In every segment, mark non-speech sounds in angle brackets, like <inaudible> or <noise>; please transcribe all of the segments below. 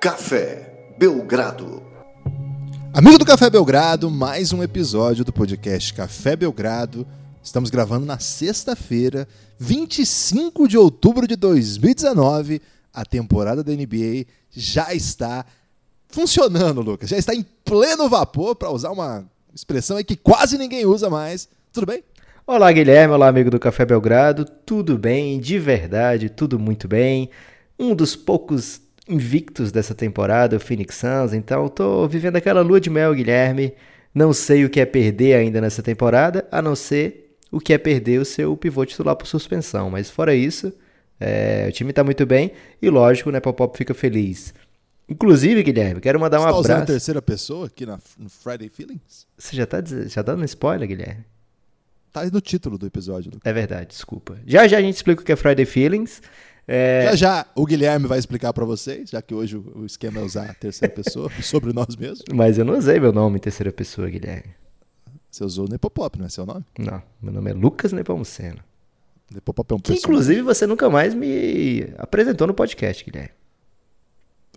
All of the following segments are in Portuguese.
Café Belgrado. Amigo do Café Belgrado, mais um episódio do podcast Café Belgrado. Estamos gravando na sexta-feira, 25 de outubro de 2019. A temporada da NBA já está funcionando, Lucas. Já está em pleno vapor, para usar uma expressão aí que quase ninguém usa mais. Tudo bem? Olá, Guilherme. Olá, amigo do Café Belgrado. Tudo bem? De verdade, tudo muito bem. Um dos poucos invictos dessa temporada, o Phoenix Suns, então tô vivendo aquela lua de mel, Guilherme. Não sei o que é perder ainda nessa temporada, a não ser o que é perder o seu pivô titular por suspensão. Mas fora isso, é, o time tá muito bem e lógico, né, Pop fica feliz. Inclusive, Guilherme, quero mandar um Você tá abraço. a terceira pessoa aqui na, no Friday Feelings? Você já tá, já tá dando spoiler, Guilherme? Tá aí no título do episódio. Lucas. É verdade, desculpa. Já já a gente explica o que é Friday Feelings. É, Já já o Guilherme vai explicar para vocês, já que hoje o esquema é usar a terceira pessoa <laughs> sobre nós mesmos. Mas eu não usei meu nome em terceira pessoa, Guilherme. Você usou o Nepopop, não é seu nome? Não, meu nome é Lucas Nepomuceno. Nepopop é um Que personagem. inclusive você nunca mais me apresentou no podcast, Guilherme.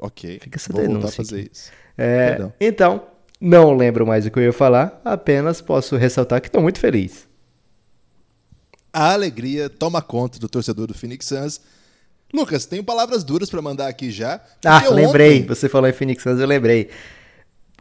Ok. Fica essa Vou voltar a fazer aqui. isso. É, então, não lembro mais o que eu ia falar, apenas posso ressaltar que estou muito feliz. A alegria toma conta do torcedor do Phoenix Suns. Lucas, tenho palavras duras para mandar aqui já. Ah, lembrei, ontem- você falou em Phoenix Suns, eu lembrei.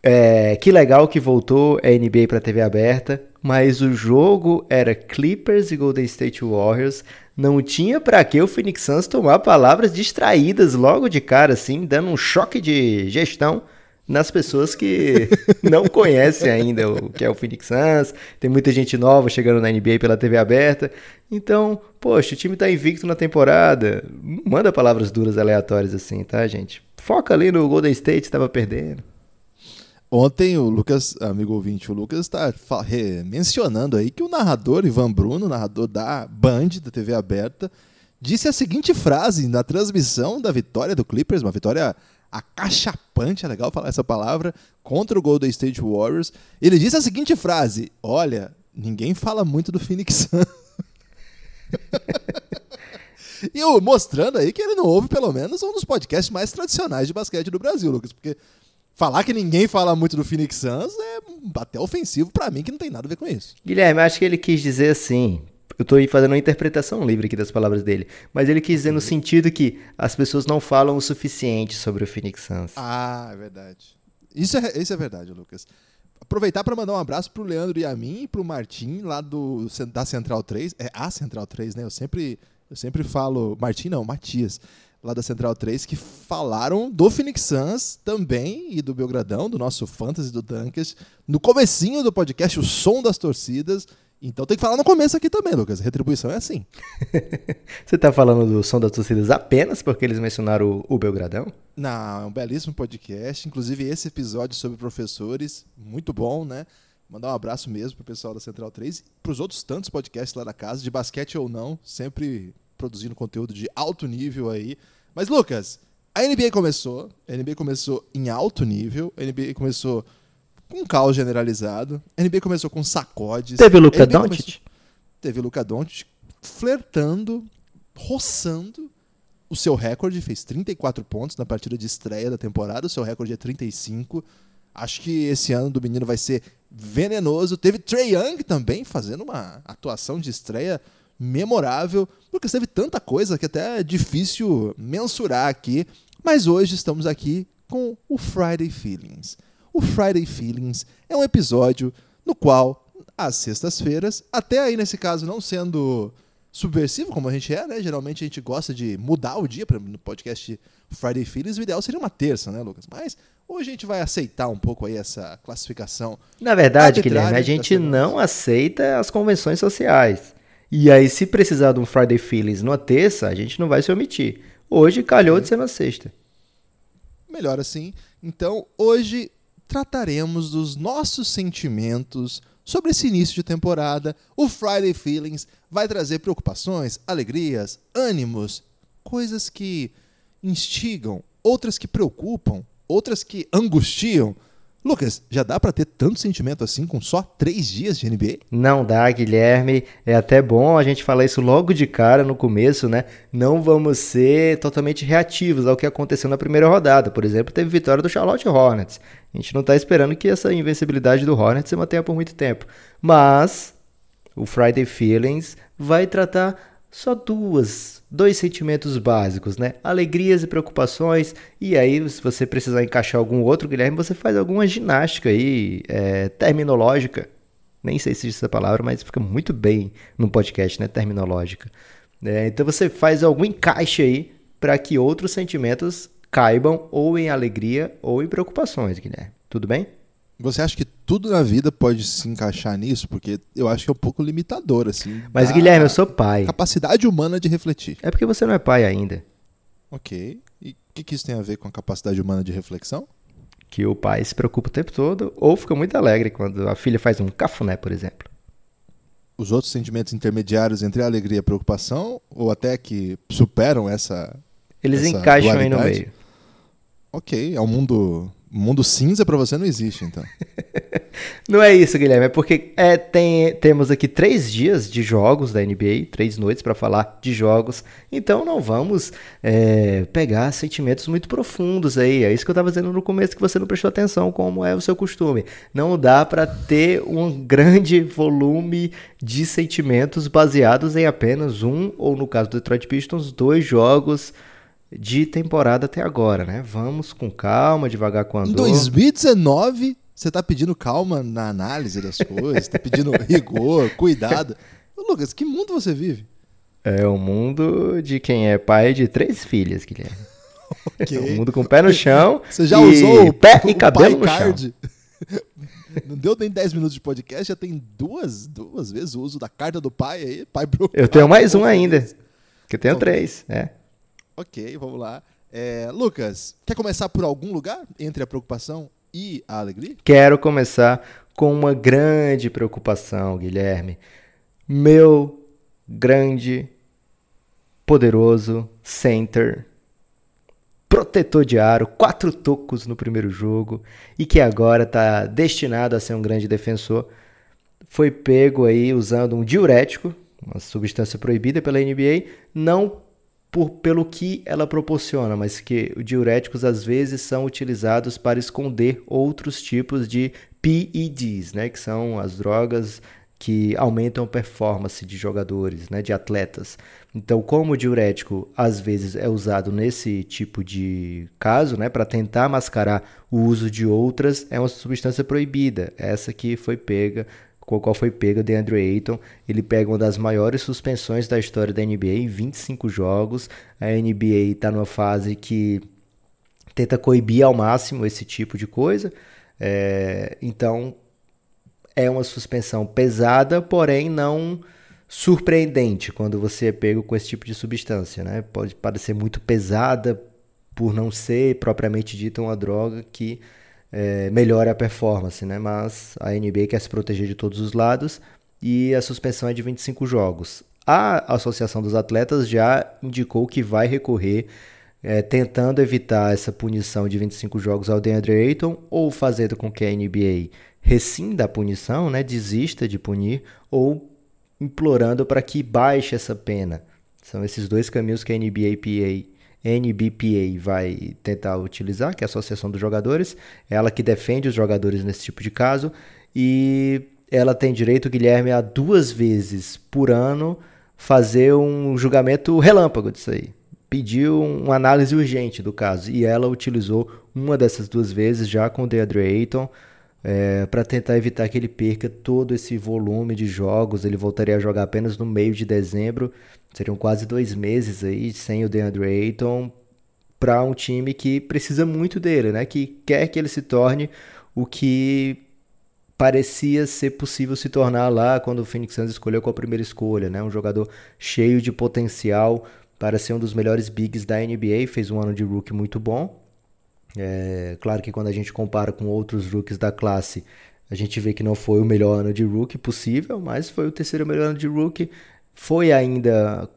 É, que legal que voltou a NBA para TV aberta, mas o jogo era Clippers e Golden State Warriors. Não tinha pra que o Phoenix Suns tomar palavras distraídas logo de cara, assim, dando um choque de gestão nas pessoas que <laughs> não conhecem ainda o que é o Phoenix Suns. Tem muita gente nova chegando na NBA pela TV aberta. Então, poxa, o time tá invicto na temporada. Manda palavras duras aleatórias assim, tá, gente? Foca ali no Golden State, estava perdendo. Ontem o Lucas, amigo ouvinte, o Lucas está mencionando aí que o narrador Ivan Bruno, narrador da Band, da TV aberta, disse a seguinte frase na transmissão da vitória do Clippers, uma vitória acachapante, é legal falar essa palavra, contra o Golden State Warriors. Ele disse a seguinte frase: Olha, ninguém fala muito do Phoenix Suns. <laughs> E eu mostrando aí que ele não ouve, pelo menos, um dos podcasts mais tradicionais de basquete do Brasil, Lucas. Porque falar que ninguém fala muito do Phoenix Suns é até ofensivo pra mim, que não tem nada a ver com isso. Guilherme, acho que ele quis dizer assim. Eu aí fazendo uma interpretação livre aqui das palavras dele. Mas ele quis dizer no sentido que as pessoas não falam o suficiente sobre o Phoenix Suns. Ah, é verdade. Isso é, isso é verdade, Lucas. Aproveitar para mandar um abraço pro Leandro e a mim e pro Martim, lá do, da Central 3. É a Central 3, né? Eu sempre, eu sempre falo. Martim não, Matias, lá da Central 3, que falaram do Phoenix Suns também e do Belgradão, do nosso Fantasy do Dunkers, no comecinho do podcast, o som das torcidas. Então tem que falar no começo aqui também, Lucas. Retribuição é assim. <laughs> Você tá falando do som das torcidas apenas porque eles mencionaram o, o Belgradão? Não, é um belíssimo podcast. Inclusive, esse episódio sobre professores, muito bom, né? Mandar um abraço mesmo pro pessoal da Central 3 e pros outros tantos podcasts lá da casa, de basquete ou não, sempre produzindo conteúdo de alto nível aí. Mas, Lucas, a NBA começou, a NBA começou em alto nível, a NBA começou com um caos generalizado, a NBA começou com sacodes. Teve o Luka a NBA Doncic? começou- Teve o Luka Doncic flertando, roçando o seu recorde, fez 34 pontos na partida de estreia da temporada, o seu recorde é 35. Acho que esse ano do menino vai ser venenoso. Teve Trey Young também fazendo uma atuação de estreia memorável. Lucas, teve tanta coisa que até é difícil mensurar aqui, mas hoje estamos aqui com o Friday Feelings. O Friday Feelings é um episódio no qual, às sextas-feiras, até aí nesse caso não sendo subversivo como a gente é, né? Geralmente a gente gosta de mudar o dia, exemplo, no podcast Friday Feelings, o ideal seria uma terça, né, Lucas? Mas hoje a gente vai aceitar um pouco aí essa classificação. Na verdade, Guilherme, a gente não aceita as convenções sociais. E aí, se precisar de um Friday Feelings numa terça, a gente não vai se omitir. Hoje calhou de ser na sexta. Melhor assim. Então, hoje trataremos dos nossos sentimentos sobre esse início de temporada. O Friday Feelings vai trazer preocupações, alegrias, ânimos, coisas que instigam, outras que preocupam, outras que angustiam, Lucas, já dá pra ter tanto sentimento assim com só três dias de NBA? Não dá, Guilherme. É até bom a gente falar isso logo de cara no começo, né? Não vamos ser totalmente reativos ao que aconteceu na primeira rodada. Por exemplo, teve vitória do Charlotte Hornets. A gente não tá esperando que essa invencibilidade do Hornets se mantenha por muito tempo. Mas o Friday Feelings vai tratar só duas, dois sentimentos básicos, né? Alegrias e preocupações. E aí, se você precisar encaixar algum outro, Guilherme, você faz alguma ginástica aí, é, terminológica. Nem sei se existe essa palavra, mas fica muito bem no podcast, né? Terminológica. É, então você faz algum encaixe aí para que outros sentimentos caibam ou em alegria ou em preocupações, Guilherme. Tudo bem? Você acha que tudo na vida pode se encaixar nisso? Porque eu acho que é um pouco limitador, assim. Mas, Guilherme, eu sou pai. Capacidade humana de refletir. É porque você não é pai ainda. Ok. E o que, que isso tem a ver com a capacidade humana de reflexão? Que o pai se preocupa o tempo todo ou fica muito alegre quando a filha faz um cafuné, por exemplo. Os outros sentimentos intermediários entre a alegria e a preocupação, ou até que superam essa. Eles essa encaixam aí no dualidade? meio. Ok, é um mundo. Mundo cinza pra você não existe, então. <laughs> Não é isso, Guilherme. É porque é, tem, temos aqui três dias de jogos da NBA, três noites para falar de jogos. Então não vamos é, pegar sentimentos muito profundos aí. É isso que eu estava dizendo no começo que você não prestou atenção, como é o seu costume. Não dá para ter um grande volume de sentimentos baseados em apenas um, ou no caso do Detroit Pistons, dois jogos de temporada até agora, né? Vamos com calma, devagar com a Em dor. 2019, você tá pedindo calma na análise das <laughs> coisas, tá pedindo rigor, cuidado. Ô, Lucas, que mundo você vive? É o mundo de quem é pai de três filhas, Guilherme. Ok. É um mundo com o pé no chão. Você já e usou o, pé o e cabelo no pai chão. card? <laughs> Não deu nem 10 minutos de podcast, já tem duas, duas vezes o uso da carta do pai aí. Pai preocupado, Eu tenho mais um ainda. Que eu tenho Bom. três, é. Ok, vamos lá. É, Lucas, quer começar por algum lugar entre a preocupação e a alegria? Quero começar com uma grande preocupação, Guilherme. Meu grande, poderoso center, protetor de aro, quatro tocos no primeiro jogo e que agora está destinado a ser um grande defensor, foi pego aí usando um diurético, uma substância proibida pela NBA, não por, pelo que ela proporciona, mas que os diuréticos às vezes são utilizados para esconder outros tipos de PEDs, né, que são as drogas que aumentam a performance de jogadores, né, de atletas. Então, como o diurético às vezes é usado nesse tipo de caso, né, para tentar mascarar o uso de outras, é uma substância proibida. Essa que foi pega com qual foi pego DeAndre Ayton. Ele pega uma das maiores suspensões da história da NBA em 25 jogos. A NBA está numa fase que tenta coibir ao máximo esse tipo de coisa. É, então, é uma suspensão pesada, porém não surpreendente quando você é pego com esse tipo de substância. Né? Pode parecer muito pesada por não ser propriamente dita uma droga que é, melhora a performance, né? Mas a NBA quer se proteger de todos os lados e a suspensão é de 25 jogos. A Associação dos Atletas já indicou que vai recorrer, é, tentando evitar essa punição de 25 jogos ao DeAndre Ayton ou fazendo com que a NBA rescinda a punição, né? Desista de punir ou implorando para que baixe essa pena. São esses dois caminhos que a NBA NBPA vai tentar utilizar, que é a Associação dos Jogadores, ela que defende os jogadores nesse tipo de caso, e ela tem direito, Guilherme, a duas vezes por ano fazer um julgamento relâmpago disso aí. Pediu uma análise urgente do caso, e ela utilizou uma dessas duas vezes já com o DeAndre Ayton, é, para tentar evitar que ele perca todo esse volume de jogos. Ele voltaria a jogar apenas no meio de dezembro. Seriam quase dois meses aí sem o DeAndre Ayton para um time que precisa muito dele, né? Que quer que ele se torne o que parecia ser possível se tornar lá quando o Phoenix Suns escolheu com a primeira escolha, né? Um jogador cheio de potencial para ser um dos melhores bigs da NBA. Fez um ano de rookie muito bom. É, claro que quando a gente compara com outros rookies da classe, a gente vê que não foi o melhor ano de rookie possível, mas foi o terceiro melhor ano de rookie. Foi ainda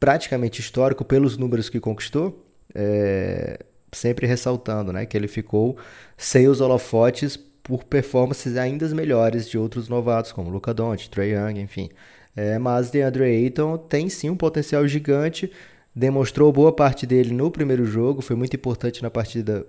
praticamente histórico pelos números que conquistou, é, sempre ressaltando né, que ele ficou sem os holofotes por performances ainda melhores de outros novatos, como Luca Doncic, Trey Young, enfim. É, mas DeAndre Ayton tem sim um potencial gigante, demonstrou boa parte dele no primeiro jogo, foi muito importante na partida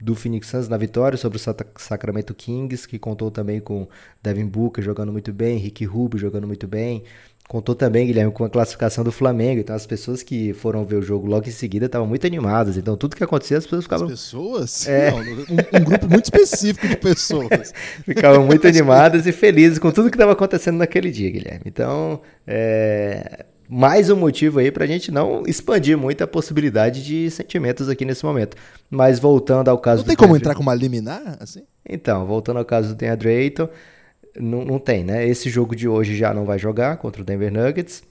do Phoenix Suns na vitória sobre o Sacramento Kings, que contou também com Devin Booker jogando muito bem, Rick Rubio jogando muito bem. Contou também, Guilherme, com a classificação do Flamengo. Então, as pessoas que foram ver o jogo logo em seguida estavam muito animadas. Então, tudo que acontecia, as pessoas ficavam. As pessoas? <laughs> É. Não, um, um, grupo muito específico de pessoas. <laughs> ficavam muito <laughs> animadas e felizes com tudo que estava acontecendo naquele dia, Guilherme. Então, é, mais um motivo aí para a gente não expandir muito a possibilidade de sentimentos aqui nesse momento. Mas voltando ao caso não tem como entrar com uma liminar assim? Então, voltando ao caso do DeAndre Ayton, não, não tem, né? Esse jogo de hoje já não vai jogar contra o Denver Nuggets.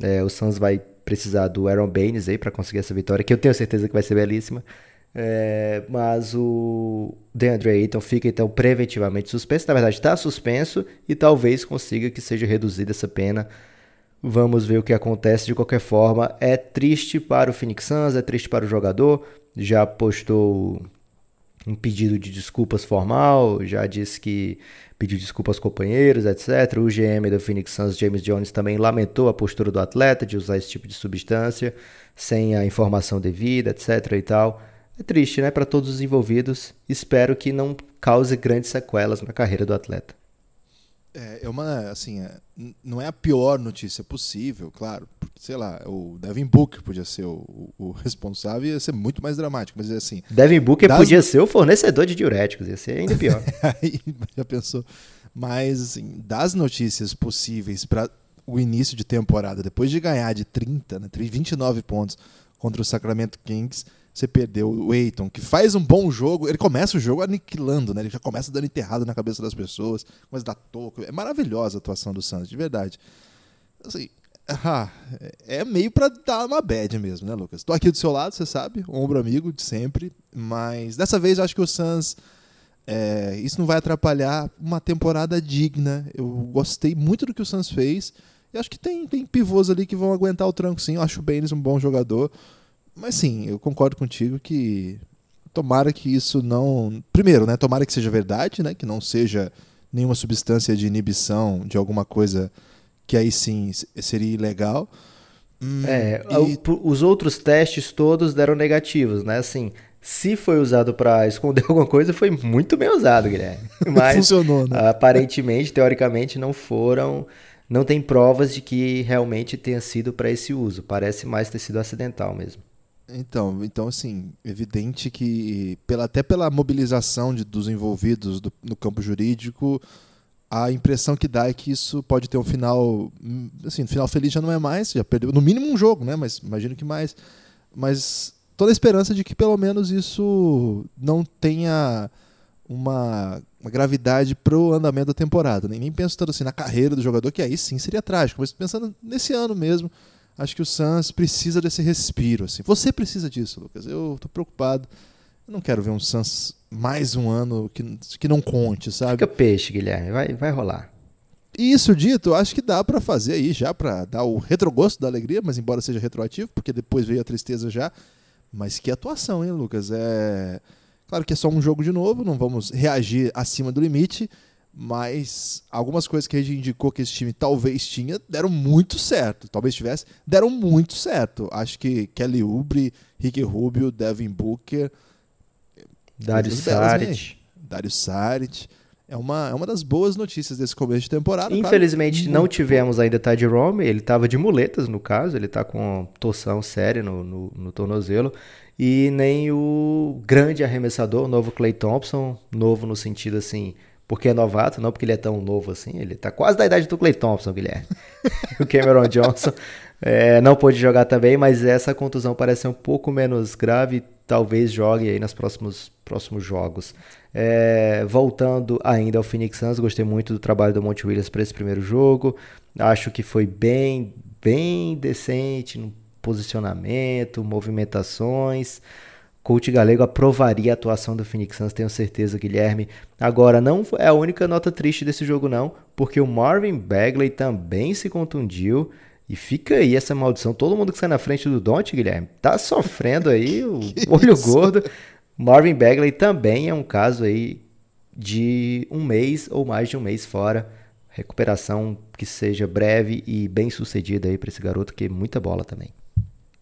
É, o Suns vai precisar do Aaron Baines aí para conseguir essa vitória, que eu tenho certeza que vai ser belíssima. É, mas o DeAndre Ayton fica então preventivamente suspenso. Na verdade, está suspenso e talvez consiga que seja reduzida essa pena Vamos ver o que acontece de qualquer forma. É triste para o Phoenix Suns, é triste para o jogador. Já postou um pedido de desculpas formal, já disse que pediu desculpas aos companheiros, etc. O GM do Phoenix Suns, James Jones, também lamentou a postura do atleta de usar esse tipo de substância sem a informação devida, etc. e tal. É triste, né, para todos os envolvidos. Espero que não cause grandes sequelas na carreira do atleta. É, é uma, assim, é, não é a pior notícia possível, claro. Porque, sei lá, o Devin Booker podia ser o, o responsável ia ser muito mais dramático, mas é assim. Devin Booker das... podia ser o fornecedor de diuréticos, ia ser ainda pior. <laughs> Aí, já pensou? Mas, assim, das notícias possíveis para o início de temporada, depois de ganhar de 30, né, 29 pontos contra o Sacramento Kings você perdeu o Eiton, que faz um bom jogo. Ele começa o jogo aniquilando, né? Ele já começa dando enterrado na cabeça das pessoas, a dar toco. É maravilhosa a atuação do Santos, de verdade. Assim, ah, é meio para dar uma bad mesmo, né, Lucas? Tô aqui do seu lado, você sabe, ombro amigo de sempre, mas dessa vez eu acho que o Suns é, isso não vai atrapalhar uma temporada digna. Eu gostei muito do que o Suns fez. E acho que tem, tem pivôs ali que vão aguentar o tranco, sim. Eu acho o Baines um bom jogador. Mas sim, eu concordo contigo que tomara que isso não. Primeiro, né? Tomara que seja verdade, né? Que não seja nenhuma substância de inibição de alguma coisa que aí sim seria ilegal. Hum, é, e... os outros testes todos deram negativos, né? Assim, se foi usado para esconder <laughs> alguma coisa, foi muito bem usado, Guilherme. <laughs> Mas Funcionou, né? aparentemente, teoricamente, não foram. Não tem provas de que realmente tenha sido para esse uso. Parece mais ter sido acidental mesmo. Então, então assim, evidente que pela, até pela mobilização de, dos envolvidos do, no campo jurídico, a impressão que dá é que isso pode ter um final, assim, final feliz já não é mais, já perdeu no mínimo um jogo, né? Mas imagino que mais, mas toda a esperança de que pelo menos isso não tenha uma, uma gravidade pro andamento da temporada. Nem, nem penso tanto assim na carreira do jogador, que aí sim seria trágico, mas pensando nesse ano mesmo acho que o Suns precisa desse respiro. Assim. Você precisa disso, Lucas. Eu tô preocupado. Eu não quero ver um Suns mais um ano que, que não conte, sabe? Fica peixe, Guilherme. Vai, vai rolar. Isso dito, acho que dá para fazer aí já para dar o retrogosto da alegria, mas embora seja retroativo, porque depois veio a tristeza já. Mas que atuação, hein, Lucas? É claro que é só um jogo de novo, não vamos reagir acima do limite, mas algumas coisas que a gente indicou que esse time talvez tinha deram muito certo. Talvez tivesse, deram muito certo. Acho que Kelly Oubre, Rick Rubio, Devin Booker, Dario Saric. Dario Saric. É uma, é uma das boas notícias desse começo de temporada. Infelizmente claro, não tivemos ainda Ty Rome, ele estava de muletas no caso, ele está com torção séria no, no, no, tornozelo. E nem o grande arremessador, o novo Clay Thompson, novo no sentido assim, porque é novato, não porque ele é tão novo assim. Ele tá quase da idade do Clay Thompson, Guilherme. <laughs> o Cameron Johnson é, não pôde jogar também, mas essa contusão parece um pouco menos grave. Talvez jogue aí nos próximos, próximos jogos. É, voltando ainda ao Phoenix Suns, gostei muito do trabalho do Monte Williams para esse primeiro jogo. Acho que foi bem, bem decente no posicionamento, movimentações. Coach Galego aprovaria a atuação do Phoenix Suns, tenho certeza, Guilherme. Agora, não é a única nota triste desse jogo, não, porque o Marvin Bagley também se contundiu. E fica aí essa maldição. Todo mundo que sai na frente do Don't, Guilherme, tá sofrendo aí <laughs> o olho gordo. Marvin Bagley também é um caso aí de um mês ou mais de um mês fora. Recuperação que seja breve e bem sucedida aí para esse garoto, que é muita bola também.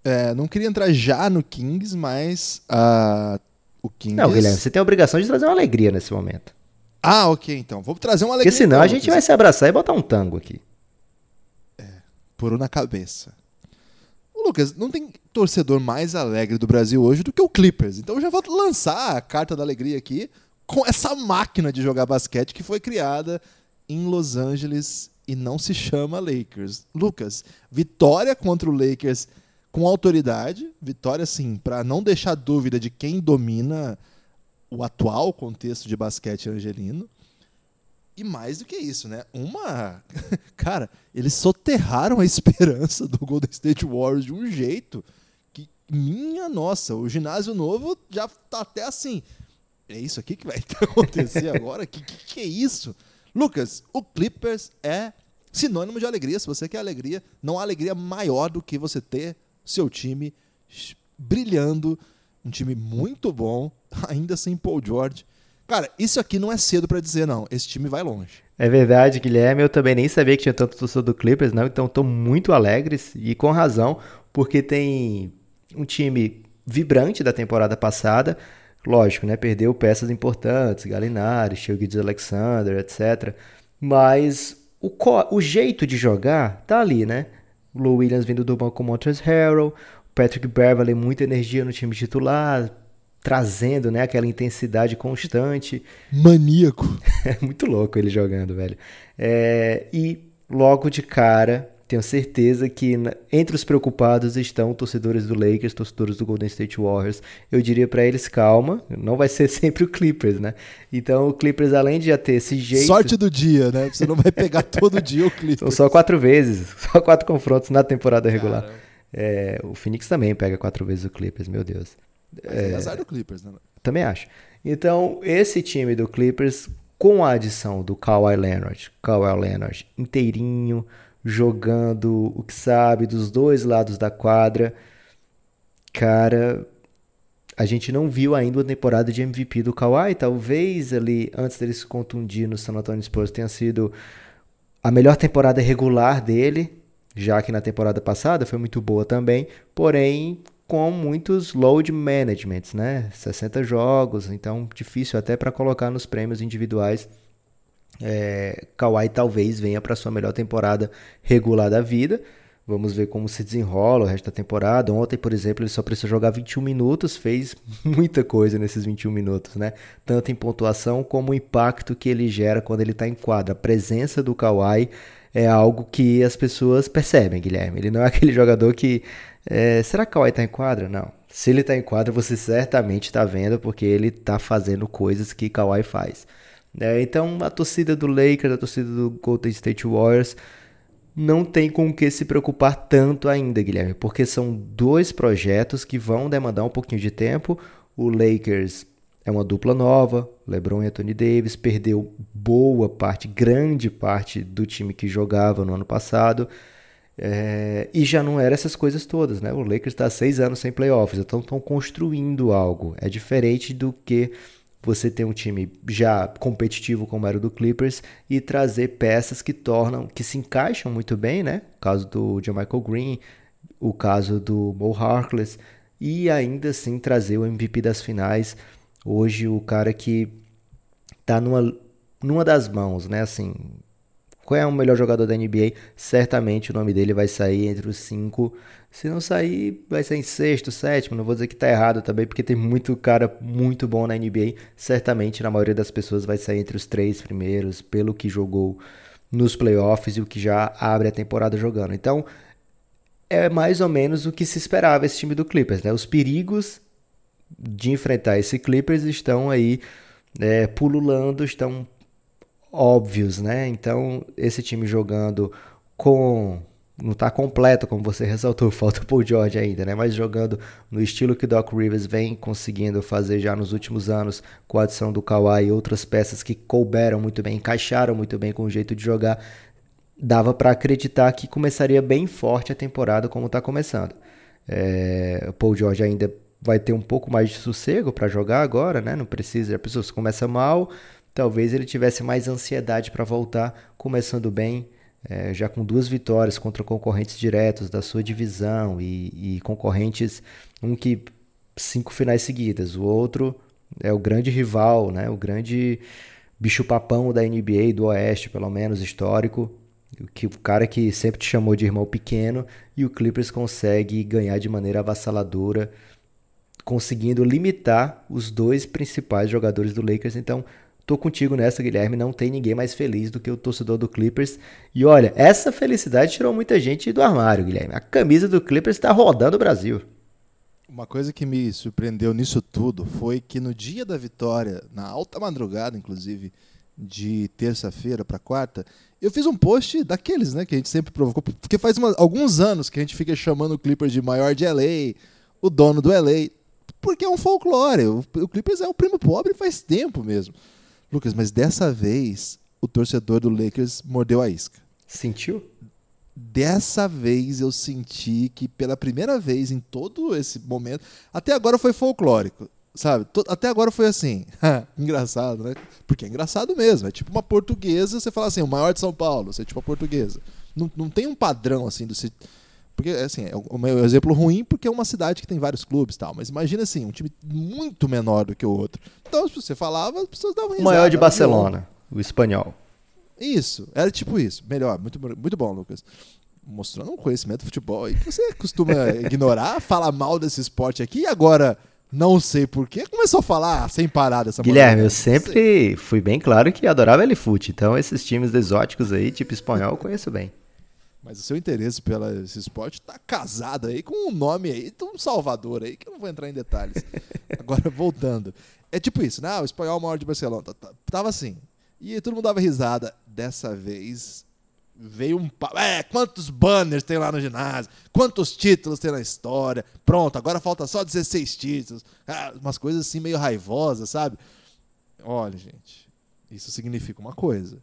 É, não queria entrar já no Kings, mas uh, o Kings. Não, Guilherme, você tem a obrigação de trazer uma alegria nesse momento. Ah, ok, então. Vou trazer uma alegria. Porque senão então, a gente vai se abraçar e botar um tango aqui. É, por na cabeça. Lucas, não tem torcedor mais alegre do Brasil hoje do que o Clippers. Então eu já vou lançar a carta da alegria aqui com essa máquina de jogar basquete que foi criada em Los Angeles e não se chama Lakers. Lucas, vitória contra o Lakers com autoridade, vitória sim, para não deixar dúvida de quem domina o atual contexto de basquete angelino. E mais do que isso, né? Uma. <laughs> Cara, eles soterraram a esperança do Golden State Warriors de um jeito que, minha nossa, o ginásio novo já tá até assim. É isso aqui que vai <laughs> acontecer agora? Que, que, que é isso? Lucas, o Clippers é sinônimo de alegria. Se você quer alegria, não há alegria maior do que você ter seu time brilhando. Um time muito bom, <laughs> ainda sem Paul George Cara, isso aqui não é cedo para dizer, não. Esse time vai longe. É verdade, Guilherme. Eu também nem sabia que tinha tanto torcedor do Clippers, não. Então estou muito alegres e com razão, porque tem um time vibrante da temporada passada. Lógico, né? Perdeu peças importantes, Galinari, Shilgis Alexander, etc. Mas o, o jeito de jogar tá ali, né? O Lou Williams vindo do banco com Montrezl Harrell, Patrick Beverley, muita energia no time titular, trazendo, né, aquela intensidade constante. Maníaco. <laughs> É muito louco ele jogando, velho. É, e logo de cara, tenho certeza que entre os preocupados estão torcedores do Lakers, torcedores do Golden State Warriors. Eu diria para eles, calma, não vai ser <laughs> sempre o Clippers, né? Então o Clippers, além de já ter esse jeito... Sorte do dia, né? Você não vai pegar <laughs> todo dia o Clippers. São só quatro vezes, <laughs> só quatro confrontos na temporada regular. É, o Phoenix também pega quatro vezes o Clippers, meu Deus. É, é azar do Clippers, né? Também acho. Então, esse time do Clippers, com a adição do Kawhi Leonard, Kawhi Leonard inteirinho, jogando o que sabe dos dois lados da quadra, cara, a gente não viu ainda a temporada de MVP do Kawhi. Talvez ali, antes dele se contundir no San Antonio Spurs, tenha sido a melhor temporada regular dele, já que na temporada passada foi muito boa também. Porém, com muitos load managements, né? 60 jogos, então difícil até para colocar nos prêmios individuais. É, Kawhi talvez venha para sua melhor temporada regular da vida. Vamos ver como se desenrola o resto da temporada. Ontem, por exemplo, ele só precisou jogar 21 minutos, fez <laughs> muita coisa nesses 21 minutos, né? Tanto em pontuação como o impacto que ele gera quando ele está em quadra. A presença do Kawhi é algo que as pessoas percebem, Guilherme. Ele não é <laughs> aquele jogador que é, será que o Kawhi tá em quadra? Não. Se ele tá em quadra, você certamente está vendo, porque ele tá fazendo coisas que Kawhi faz. É, então, a torcida do Lakers, a torcida do Golden State Warriors, não tem com o que se preocupar tanto ainda, Guilherme, porque são dois projetos que vão demandar um pouquinho de tempo. O Lakers é uma dupla nova, LeBron e Anthony Davis perdeu boa parte, grande parte do time que jogava no ano passado. É, e já não era essas coisas todas, né? O Lakers está seis anos sem playoffs, então estão construindo algo. É diferente do que você ter um time já competitivo como era o do Clippers e trazer peças que tornam, que se encaixam muito bem, né? O caso do Michael Green, o caso do Mo Harkless e ainda assim trazer o MVP das finais. Hoje o cara que tá numa, numa das mãos, né? Assim, qual é o melhor jogador da NBA? Certamente o nome dele vai sair entre os cinco. Se não sair, vai ser em sexto, sétimo. Não vou dizer que está errado também, porque tem muito cara muito bom na NBA. Certamente, na maioria das pessoas, vai sair entre os três primeiros, pelo que jogou nos playoffs e o que já abre a temporada jogando. Então, é mais ou menos o que se esperava esse time do Clippers. Né? Os perigos de enfrentar esse Clippers estão aí é, pululando, estão óbvios, né? Então, esse time jogando com não está completo, como você <laughs> ressaltou, falta o Paul George ainda, né? Mas jogando no estilo que Doc Rivers vem conseguindo fazer já nos últimos anos, com a adição do Kawhi e outras peças que couberam muito bem, encaixaram muito bem com o jeito de jogar, dava para acreditar que começaria bem forte a temporada como está começando. É, o Paul George ainda vai ter um pouco mais de sossego para jogar agora, né? Não precisa, a pessoa começa mal, talvez ele tivesse mais ansiedade para voltar, começando bem, é, já com duas vitórias contra concorrentes diretos da sua divisão e, e concorrentes, um que cinco finais seguidas, o outro é o grande rival, né? o grande bicho-papão da NBA, do Oeste, pelo menos, histórico, que o cara que sempre te chamou de irmão pequeno, e o Clippers consegue ganhar de maneira avassaladora, conseguindo limitar os dois principais jogadores do Lakers. Então, tô contigo nessa, Guilherme. Não tem ninguém mais feliz do que o torcedor do Clippers. E olha, essa felicidade tirou muita gente do armário, Guilherme. A camisa do Clippers está rodando o Brasil. Uma coisa que me surpreendeu nisso tudo foi que no dia da vitória, na alta madrugada, inclusive, de terça-feira para quarta, eu fiz um post daqueles, né, que a gente sempre provocou, porque faz uma, alguns anos que a gente fica chamando o Clippers de maior de LA, o dono do LA, porque é um folclore. O, o Clippers é o primo pobre faz tempo mesmo. Lucas, mas dessa vez o torcedor do Lakers mordeu a isca. Sentiu? Dessa vez eu senti que pela primeira vez em todo esse momento, até agora foi folclórico, sabe? Até agora foi assim, <laughs> engraçado, né? Porque é engraçado mesmo, é tipo uma portuguesa, você fala assim, o maior de São Paulo, você é tipo a portuguesa. Não, não tem um padrão assim do porque assim, é meu exemplo ruim porque é uma cidade que tem vários clubes, tal, mas imagina assim, um time muito menor do que o outro. Então, se você falava, as pessoas davam risada. O maior de Barcelona, o espanhol. Isso, era tipo isso. Melhor, muito, muito bom, Lucas. Mostrando um conhecimento de futebol aí que você costuma <laughs> ignorar, falar mal desse esporte aqui e agora, não sei porquê, começou a falar sem parar dessa Guilherme, eu sempre fui bem claro que adorava L-Foot, então esses times exóticos aí, tipo espanhol, eu conheço bem. Mas o seu interesse pelo esse esporte está casado aí com um nome aí de um Salvador aí, que eu não vou entrar em detalhes. <laughs> Agora, voltando. É tipo isso, né? Ah, o espanhol maior de Barcelona. Tava assim. E todo mundo dava risada. Dessa vez veio um. É, quantos banners tem lá no ginásio? Quantos títulos tem na história? Pronto, agora falta só 16 títulos. Ah, umas coisas assim meio raivosas, sabe? Olha, gente, isso significa uma coisa.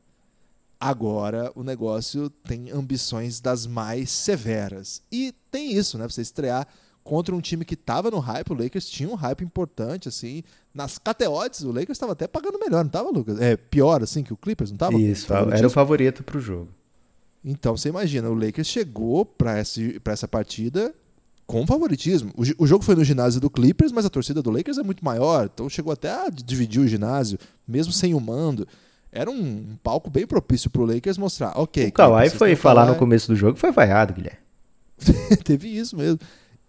Agora o negócio tem ambições das mais severas. E tem isso, né? Você estrear contra um time que estava no hype, o Lakers tinha um hype importante, assim. Nas KTOs, o Lakers estava até pagando melhor, não estava, Lucas? É pior, assim, que o Clippers, não estava? Isso, era o favorito para o jogo. Então, você imagina, o Lakers chegou para essa partida com favoritismo. O, o, jogo foi no ginásio do Clippers, mas a torcida do Lakers é muito maior, então chegou até a dividir o ginásio, mesmo sem o mando. Era um, um palco bem propício para o Lakers mostrar, ok. O Kawhi foi falar no começo do jogo foi vaiado, Guilherme. <laughs> Teve isso mesmo.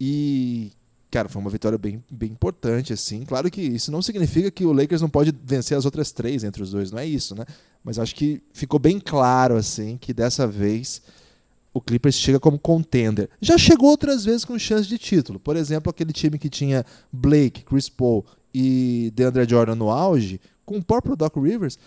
E, cara, foi uma vitória bem, bem importante, assim. Claro que isso não significa que o Lakers não pode vencer as outras três entre os dois, não é isso, né? Mas acho que ficou bem claro, assim, que dessa vez o Clippers chega como contender. Já chegou outras vezes com chance de título. Por exemplo, aquele time que tinha Blake, Chris Paul e DeAndre Jordan no auge, com o próprio Doc Rivers,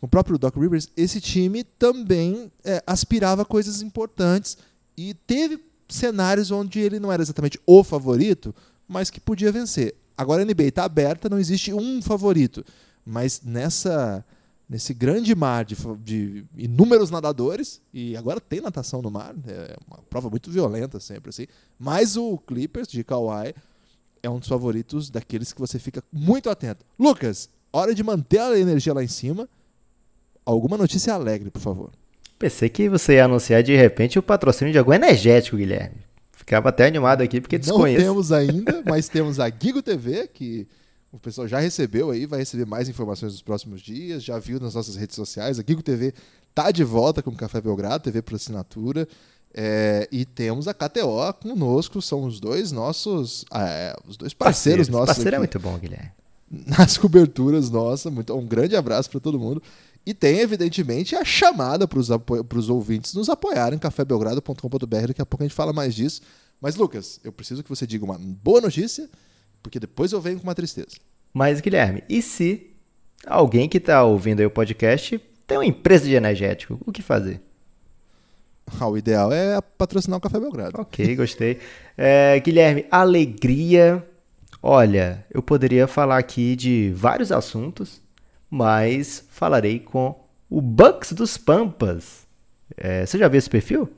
com o próprio Doc Rivers, esse time também é, aspirava coisas importantes e teve cenários onde ele não era exatamente o favorito, mas que podia vencer. Agora a NBA está aberta, não existe um favorito. Mas nessa nesse grande mar de, de, inúmeros nadadores, e agora tem natação no mar, é uma prova muito violenta sempre assim, mas o Clippers de Kawhi é um dos favoritos daqueles que você fica muito atento. Lucas, hora de manter a energia lá em cima. Alguma notícia alegre, por favor. Pensei que você ia anunciar de repente o patrocínio de algum energético, Guilherme. Ficava até animado aqui porque desconheço. Não temos ainda, <laughs> mas temos a Gigo TV, que o pessoal já recebeu aí, vai receber mais informações nos próximos dias, já viu nas nossas redes sociais. A Gigo TV tá de volta com o Café Belgrado, TV por assinatura. É, e temos a KTO conosco, são os dois nossos, é, os dois parceiros, parceiros nossos. Parceiro é muito bom, Guilherme. Nas coberturas, nossa, muito, um grande abraço para todo mundo. E tem, evidentemente, a chamada para os ouvintes nos apoiarem, cafébelgrado.com.br. Daqui a pouco a gente fala mais disso. Mas, Lucas, eu preciso que você diga uma boa notícia, porque depois eu venho com uma tristeza. Mas, Guilherme, e se alguém que está ouvindo aí o podcast tem uma empresa de energético, o que fazer? Ah, o ideal é patrocinar o Café Belgrado. Ok, gostei. É, Guilherme, alegria. Olha, eu poderia falar aqui de vários assuntos, mas falarei com o Bucks dos Pampas. É, você já viu esse perfil?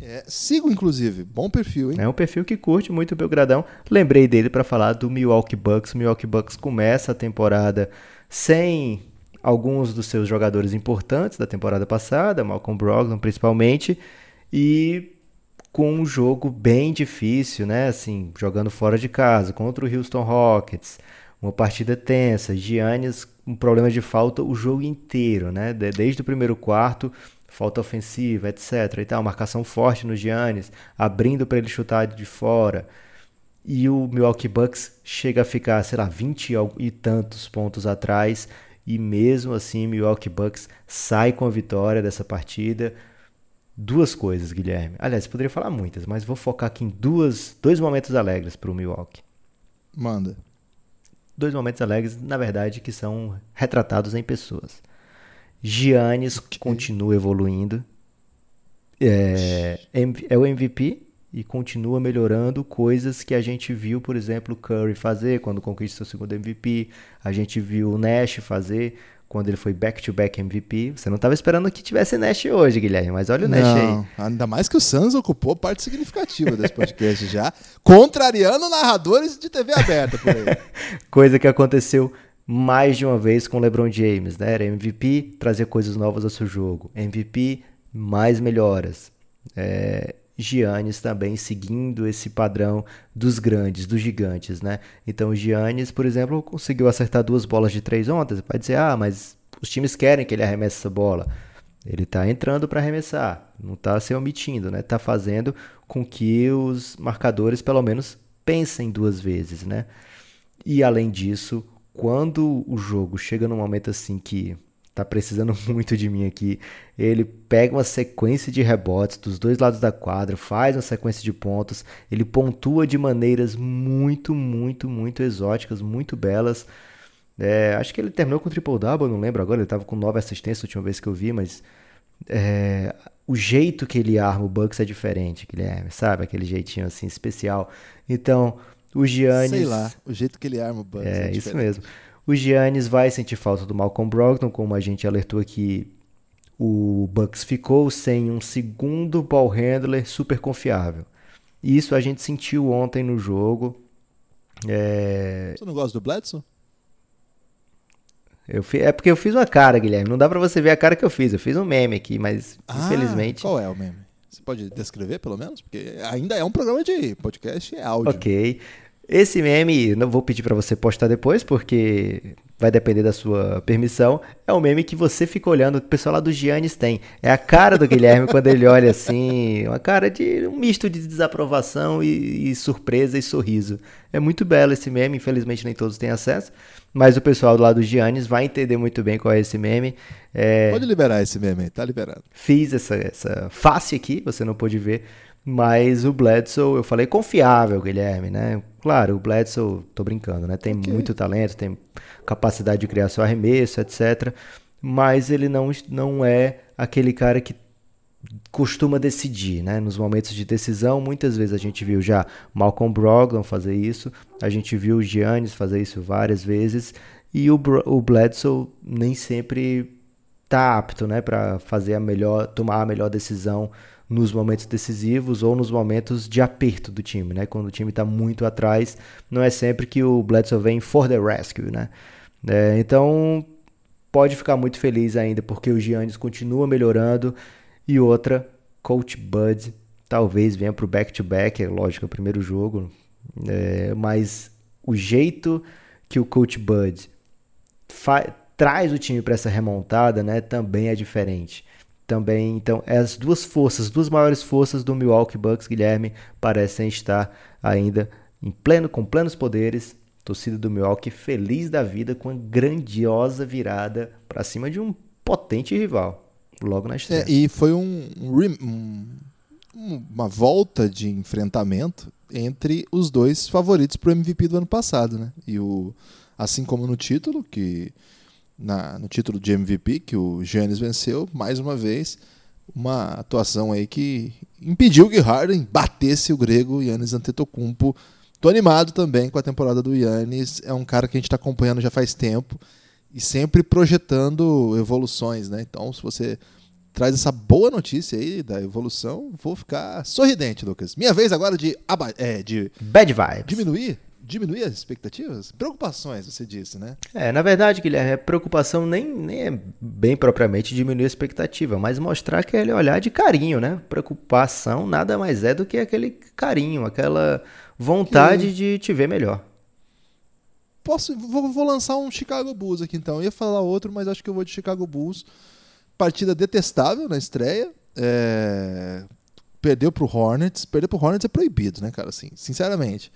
É, sigo, inclusive. Bom perfil, hein? É um perfil que curte muito o Belgradão. Lembrei dele para falar do Milwaukee Bucks. O Milwaukee Bucks começa a temporada sem alguns dos seus jogadores importantes da temporada passada, Malcolm Brogdon principalmente, e com um jogo bem difícil, né? Assim, jogando fora de casa contra o Houston Rockets, uma partida tensa, Giannis um problema de falta o jogo inteiro, né? Desde o primeiro quarto, falta ofensiva, etc. E tal, marcação forte no Giannis, abrindo para ele chutar de fora. E o Milwaukee Bucks chega a ficar, sei lá, 20 e tantos pontos atrás e mesmo assim Milwaukee Bucks sai com a vitória dessa partida. Duas coisas, Guilherme. Aliás, poderia falar muitas, mas vou focar aqui em duas, dois momentos alegres para o Milwaukee. Manda. Dois momentos alegres, na verdade, que são retratados em pessoas. Giannis okay. continua evoluindo. É, é o MVP e continua melhorando coisas que a gente viu, por exemplo, Curry fazer quando conquista o segundo MVP, a gente viu o Nash fazer quando ele foi back-to-back -back MVP. Você não estava esperando que tivesse Nash hoje, Guilherme, mas olha o Nash não, aí. Ainda mais que o Suns ocupou parte significativa desse podcast já, <laughs> contrariando narradores de TV aberta por aí. <laughs> Coisa que aconteceu mais de uma vez com o LeBron James, né? Era MVP, trazer coisas novas ao seu jogo. MVP, mais melhoras. É, Giannis também seguindo esse padrão dos grandes, dos gigantes, né? Então o Giannis, por exemplo, conseguiu acertar duas bolas de três ontem. Você pode dizer, ah, mas os times querem que ele arremesse essa bola. Ele está entrando para arremessar, não está se omitindo, né? Está fazendo com que os marcadores pelo menos pensem duas vezes, né? E além disso, quando o jogo chega num momento assim que tá precisando <laughs> muito de mim aqui. Ele pega uma sequência de rebotes dos dois lados da quadra, faz uma sequência de pontos, ele pontua de maneiras muito, muito, muito exóticas, muito belas. É, acho que ele terminou com triple-double, não lembro agora, ele estava com nove assistências a última vez que eu vi, mas é, o jeito que ele arma o Bucks é diferente, Guilherme, sabe? Aquele jeitinho assim especial. Então, o Giannis... Sei lá, o jeito que ele arma o Bucks é, é isso mesmo. O Giannis vai sentir falta do Malcolm Brogdon, como a gente alertou aqui. O Bucks ficou sem um segundo ball handler super confiável. Isso a gente sentiu ontem no jogo. É... Você não gosta do Bledson? Eu fi... É porque eu fiz uma cara, Guilherme. Não dá para você ver a cara que eu fiz. Eu fiz um meme aqui, mas ah, infelizmente. Qual é o meme? Você pode descrever, pelo menos? Porque ainda é um programa de podcast e áudio. Ok. Esse meme, não vou pedir para você postar depois, porque vai depender da sua permissão. É um meme que você fica olhando, o pessoal lá do Giannis tem. É a cara do Guilherme quando ele olha assim, uma cara de um misto de desaprovação e, e, surpresa e sorriso. É muito belo esse meme, infelizmente nem todos têm acesso, mas o pessoal do lado do Giannis vai entender muito bem qual é esse meme. É... Pode liberar esse meme, tá liberado. Fiz essa, essa face aqui, você não pôde ver, mas o Bledsoe, eu falei confiável, Guilherme, né? Claro, o Bledsoe, tô brincando, né? Tem okay. muito talento, tem capacidade de criar seu arremesso, etc. Mas ele não, não é aquele cara que costuma decidir, né? Nos momentos de decisão, muitas vezes a gente viu já Malcolm Brogdon fazer isso, a gente viu o Giannis fazer isso várias vezes e o, o Bledsoe nem sempre tá apto, né, para fazer a melhor, tomar a melhor decisão nos momentos decisivos ou nos momentos de aperto do time, né? Quando o time está muito atrás, não é sempre que o Bledsoe vem for the rescue, né? É, então pode ficar muito feliz ainda porque o Giannis continua melhorando e outra, Coach Bud talvez venha para o back-to-back, é lógico, é o primeiro jogo, é, mas o jeito que o Coach Bud traz o time para essa remontada, né, também é diferente também. Então, as duas forças, duas maiores forças do Milwaukee Bucks, Guilherme, parecem estar ainda em pleno, com plenos poderes. Torcida do Milwaukee feliz da vida com a grandiosa virada para cima de um potente rival, logo na estreia. É, e foi um, um, uma volta de enfrentamento entre os dois favoritos para o MVP do ano passado, né? E o, assim como no título, que na, no título de MVP, que o Giannis venceu, mais uma vez, uma atuação aí que impediu que Harden batesse o grego Yannis Antetokounmpo. Tô animado também com a temporada do Yannis, é um cara que a gente está acompanhando já faz tempo e sempre projetando evoluções, né? Então, se você traz essa boa notícia aí da evolução, vou ficar sorridente, Lucas. Minha vez agora de, é, de bad vibes. Diminuir diminuir as expectativas? Preocupações, você disse, né? É, na verdade, Guilherme, a preocupação nem, nem é bem propriamente diminuir a expectativa, mas mostrar aquele olhar de carinho, né? Preocupação nada mais é do que aquele carinho, aquela vontade que... de te ver melhor. Posso, vou, vou, lançar um Chicago Bulls aqui então. Eu ia falar outro, mas acho que eu vou de Chicago Bulls. Partida detestável na estreia. É... Perdeu pro Hornets. Perder pro Hornets é proibido, né, cara? Assim, sinceramente.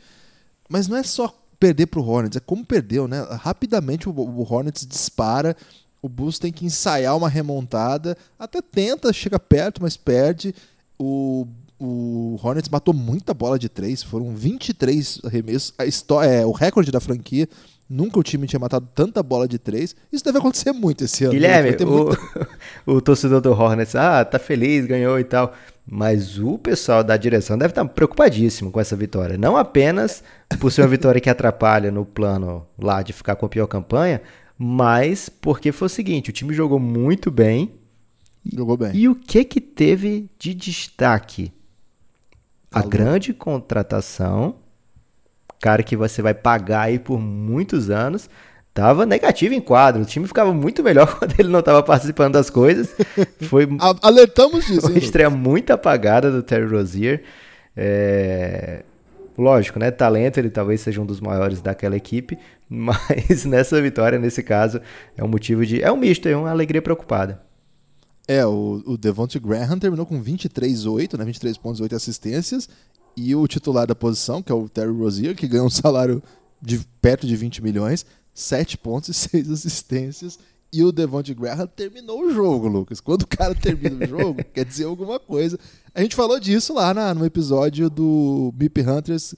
Mas não é só perder pro Hornets, é como perdeu, né? Rapidamente o, o Hornets dispara. O Bulls tem que ensaiar uma remontada. Até tenta, chega perto, mas perde. O o Hornets matou muita bola de três, foram 23 arremessos. A história, é, o recorde da franquia. Nunca o time tinha matado tanta bola de três. Isso deve acontecer muito esse ano. Né? Guilherme, o, muita... <laughs> o torcedor do Hornets, ah, tá feliz, ganhou e tal. Mas o pessoal da direção deve estar preocupadíssimo com essa vitória. Não apenas por ser uma vitória que atrapalha no plano lá de ficar com a pior campanha, mas porque foi o seguinte: o time jogou muito bem. Jogou bem. E o que que teve de destaque? a grande contratação, cara que você vai pagar aí por muitos anos, tava negativo em quadro. O time ficava muito melhor <laughs> quando ele não estava participando das coisas. Foi <laughs> alertamos disso. Uma estreia muito apagada do Terry Rozier. É... Lógico, né? Talento, ele talvez seja um dos maiores daquela equipe, <laughs> mas nessa vitória, nesse caso, é um motivo de. É um misto, é uma alegria preocupada. É, o, o Devontae Graham terminou com 23,8, né? 23 pontos, 8 assistências. E o titular da posição, que é o Terry Rozier, que ganhou um salário de perto de 20 milhões, 7 pontos e <laughs> 6 assistências. E o Devontae Graham terminou o jogo, Lucas. Quando o cara termina o jogo, <laughs> quer dizer alguma coisa. A gente falou disso lá na, no episódio do Mip Hunters.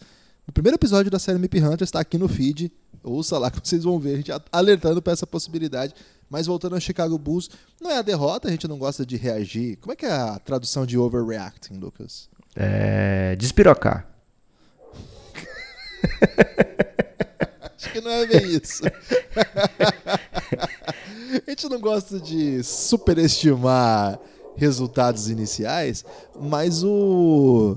No primeiro episódio da série Mip Hunters, está aqui no feed. Ouça lá <laughs> que vocês vão ver a gente alertando para essa possibilidade. Mas voltando ao Chicago Bulls, não é a derrota, a gente não gosta de reagir. Como é que é a tradução de overreacting, Lucas? É. Despirocar. Acho que não é bem isso. <laughs> a gente não gosta de superestimar resultados iniciais, mas o.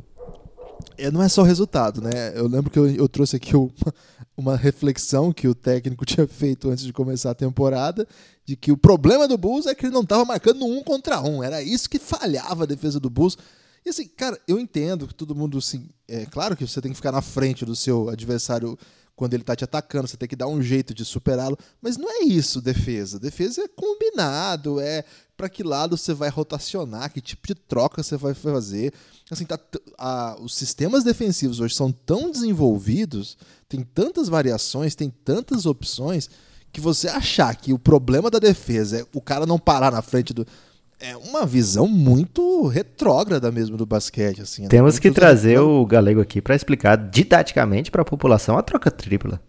É, não é só o resultado, né? Eu lembro que eu, eu trouxe aqui o, <laughs> uma reflexão que o técnico <laughs> tinha feito antes de começar a temporada, de que o problema do Bulls é que ele não estava marcando um contra um. Era isso que falhava a defesa do Bulls. E assim, cara, eu entendo que todo mundo, assim, é claro que você tem que ficar na frente do seu adversário quando ele tá te atacando, você tem que dar um jeito de superá-lo, mas não é isso defesa. Defesa é combinado, é para que lado você vai rotacionar, que tipo de troca você vai fazer. Assim, tá, a, os sistemas defensivos hoje são tão desenvolvidos, tem tantas variações, tem tantas opções, que você achar que o problema da defesa é o cara não parar na frente do. É uma visão muito retrógrada mesmo do basquete. Assim, né? Temos que trazer o Galego aqui para explicar didaticamente para a população a troca tripla.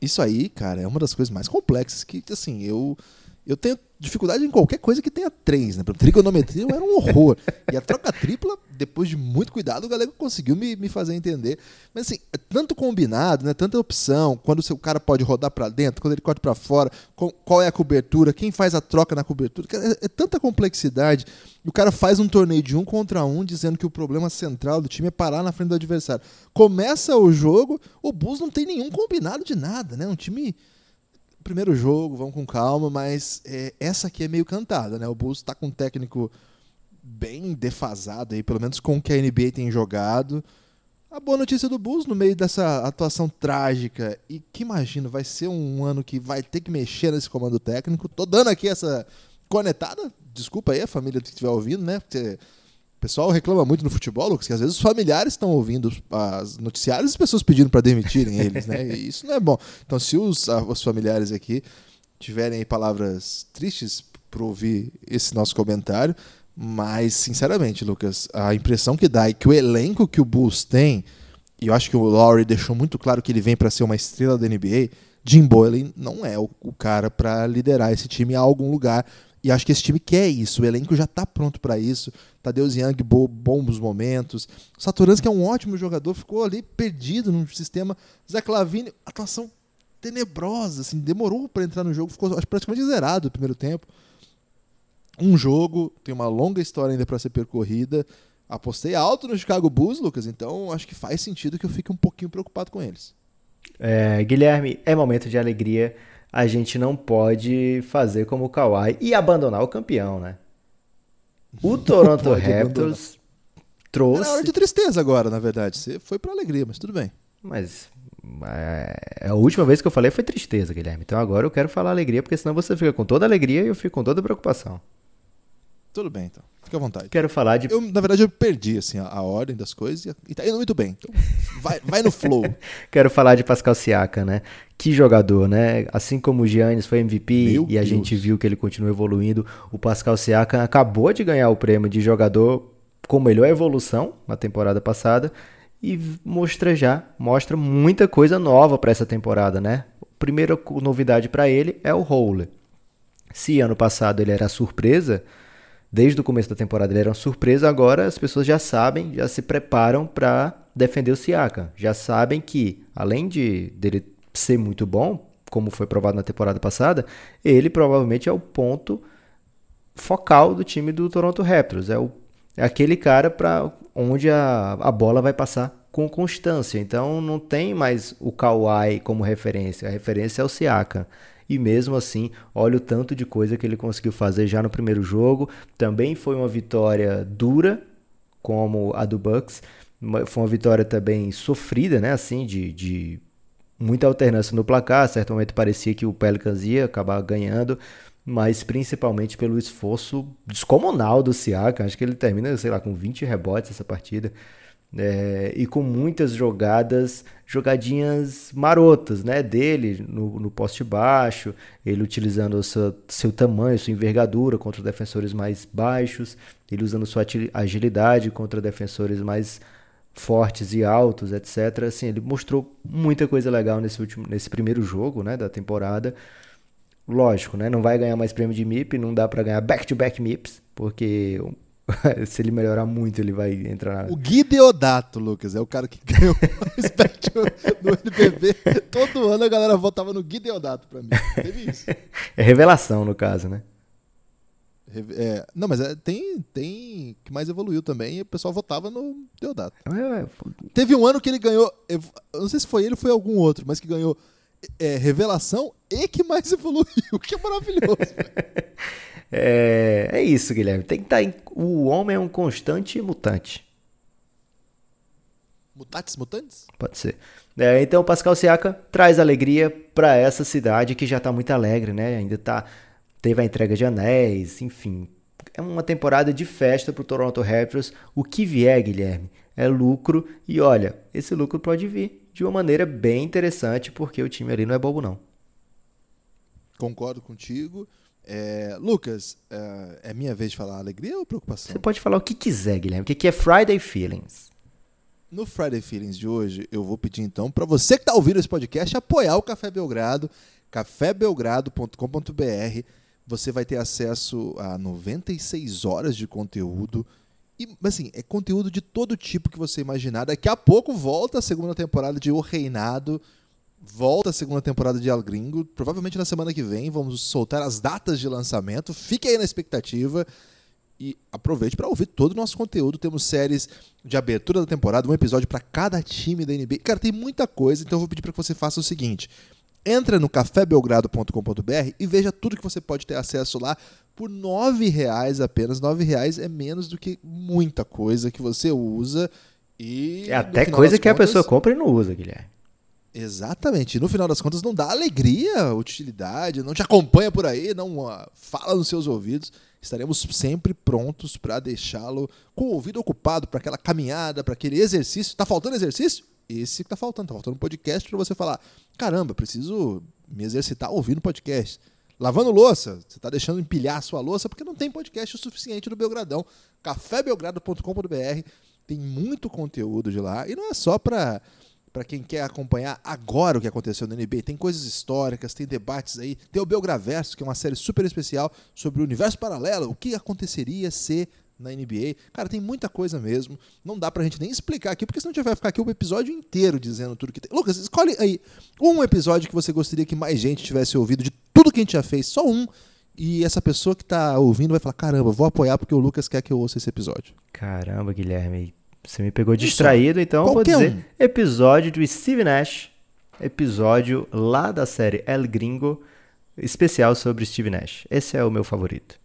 Isso aí, cara, é uma das coisas mais complexas que, assim, eu eu tenho dificuldade em qualquer coisa que tenha três, né? Trigonometria era um horror. E a troca tripla, depois de muito cuidado, o galego conseguiu me, me fazer entender. Mas assim, é tanto combinado, né? Tanta opção, quando o seu cara pode rodar para dentro, quando ele corta para fora, qual é a cobertura, quem faz a troca na cobertura. É, é, tanta complexidade. E o cara faz um torneio de um contra um, dizendo que o problema central do time é parar na frente do adversário. Começa o jogo, o Bulls não tem nenhum combinado de nada, né? Um time primeiro jogo, vão com calma, mas é, essa aqui é meio cantada, né? O Bulls está com um técnico bem defasado aí, pelo menos com o que a NBA tem jogado. A boa notícia do Bulls no meio dessa atuação trágica e que imagino vai ser um ano que vai ter que mexer nesse comando técnico. Tô dando aqui essa conectada, desculpa aí a família que estiver ouvindo, né? Porque pessoal reclama muito no futebol, Lucas, que às vezes os familiares estão ouvindo as noticiários e as pessoas pedindo para demitirem eles, né? E isso não é bom. Então, se os, os familiares aqui tiverem palavras tristes para ouvir esse nosso comentário, mas, sinceramente, Lucas, a impressão que dá é que o elenco que o Bulls tem, e eu acho que o Laurie deixou muito claro que ele vem para ser uma estrela da NBA, Jim Boylan não é o, o cara para liderar esse time a algum lugar. E acho que esse time quer isso, o elenco já está pronto para isso. Tadeusz Young, bo bons momentos. Satoransky, é um ótimo jogador, ficou ali perdido no sistema. Zé Clavini, atuação tenebrosa, assim, demorou para entrar no jogo, ficou praticamente zerado no primeiro tempo. Um jogo, tem uma longa história ainda para ser percorrida. Apostei alto no Chicago Bulls, Lucas, então acho que faz sentido que eu fique um pouquinho preocupado com eles. É, Guilherme, é momento de alegria. A gente não pode fazer como o Kawhi e abandonar o campeão, né? O Toronto Raptors trouxe. Era hora de tristeza agora, na verdade. Você foi pra alegria, mas tudo bem. Mas é, a última vez que eu falei foi tristeza, Guilherme. Então agora eu quero falar alegria, porque senão você fica com toda alegria e eu fico com toda preocupação. Tudo bem, então. Fica à vontade. Quero falar de. Eu, na verdade, eu perdi assim, a, a ordem das coisas e, e tá indo muito bem. Então, vai, vai no flow. <laughs> Quero falar de Pascal Siaka, né? Que jogador, né? Assim como o Giannis foi MVP Meu e a Deus. gente viu que ele continua evoluindo, o Pascal Siaka acabou de ganhar o prêmio de jogador com melhor evolução na temporada passada e mostra já, mostra muita coisa nova para essa temporada, né? Primeira novidade para ele é o roller. Se ano passado ele era surpresa, desde o começo da temporada ele era uma surpresa, agora as pessoas já sabem, já se preparam para defender o Siakam. Já sabem que, além de dele ser muito bom, como foi provado na temporada passada, ele provavelmente é o ponto focal do time do Toronto Raptors. É, o, é aquele cara para onde a, a bola vai passar com constância. Então não tem mais o Kawhi como referência. A referência é o Siakam. E mesmo assim, olha o tanto de coisa que ele conseguiu fazer já no primeiro jogo. Também foi uma vitória dura, como a do Bucks. Foi uma vitória também sofrida, né? Assim, de, de muita alternância no placar. A certo momento parecia que o Pelicans ia acabar ganhando, mas principalmente pelo esforço descomunal do Siakam. Acho que ele termina, sei lá, com 20 rebotes essa partida. É, e com muitas jogadas, jogadinhas marotas, né, dele no, no poste baixo, ele utilizando seu, seu tamanho, sua envergadura contra defensores mais baixos, ele usando sua agilidade contra defensores mais fortes e altos, etc. Assim, ele mostrou muita coisa legal nesse último, nesse primeiro jogo, né, da temporada. Lógico, né, não vai ganhar mais prêmio de MIP, não dá para ganhar back-to-back MIPs, porque <laughs> se ele melhorar muito, ele vai entrar na... O Gui Deodato, Lucas, é o cara que <laughs> ganhou mais bet no NBB. Todo ano a galera votava no Gui Deodato pra mim. Teve isso. <laughs> É revelação, no caso, né? É, não, mas é, tem, tem que mais evoluiu também o pessoal votava no Deodato. É, é, Teve um ano que ele ganhou, eu não sei se foi ele ou foi algum outro, mas que ganhou é, revelação e que mais <laughs> evoluiu, que é maravilhoso. <laughs> É, é isso, Guilherme. Tem que estar em... O homem é um constante mutante. Mutatis mutantes? Pode ser. É, então, o Pascal Siaka traz alegria para essa cidade que já está muito alegre, né? Ainda tá teve a entrega de anéis, enfim. É uma temporada de festa para o Toronto Raptors. O que vier, Guilherme, é lucro. E olha, esse lucro pode vir de uma maneira bem interessante, porque o time ali não é bobo, não. Concordo contigo. É, Lucas, é, é minha vez de falar alegria ou preocupação? Você pode falar o que quiser, Guilherme. O que é Friday Feelings? No Friday Feelings de hoje, eu vou pedir então para você que está ouvindo esse podcast apoiar o Café Belgrado, cafébelgrado.com.br. Você vai ter acesso a 96 horas de conteúdo. E, assim, é conteúdo de todo tipo que você imaginar. Daqui a pouco volta a segunda temporada de O Reinado. Volta a segunda temporada de El Gringo. Provavelmente na semana que vem vamos soltar as datas de lançamento. Fique aí na expectativa. E aproveite para ouvir todo o nosso conteúdo. Temos séries de abertura da temporada, um episódio para cada time da NBA. Cara, tem muita coisa, então eu vou pedir para que você faça o seguinte: entra no cafébelgrado.com.br e veja tudo que você pode ter acesso lá por R$ 9,00 apenas. R$ 9,00 é menos do que muita coisa que você usa. E É até coisa que a contas- pessoa compra e não usa, Guilherme. Exatamente. E no final das contas não dá alegria, utilidade, não te acompanha por aí, não ah, fala nos seus ouvidos. Estaremos sempre prontos para deixá-lo com o ouvido ocupado para aquela caminhada, para aquele exercício. Tá faltando exercício? Esse que tá faltando. Tá faltando um podcast para você falar: caramba, preciso me exercitar ouvindo podcast. Lavando louça, você está deixando empilhar a sua louça porque não tem podcast o suficiente no Belgradão. cafébelgrado.com.br tem muito conteúdo de lá e não é só para para quem quer acompanhar agora o que aconteceu na NBA. Tem coisas históricas, tem debates aí, tem o Belgraverso, que é uma série super especial sobre o universo paralelo, o que aconteceria se na NBA. Cara, tem muita coisa mesmo. Não dá pra gente nem explicar aqui, porque senão a gente vai ficar aqui o episódio inteiro dizendo tudo que tem. Lucas, escolhe aí um episódio que você gostaria que mais gente tivesse ouvido de tudo que a gente já fez, só um. E essa pessoa que tá ouvindo vai falar: caramba, vou apoiar porque o Lucas quer que eu ouça esse episódio. Caramba, Guilherme. Você me pegou distraído, então eu vou Qualquer dizer um. episódio do Steve Nash episódio lá da série El Gringo, especial sobre Steve Nash. Esse é o meu favorito.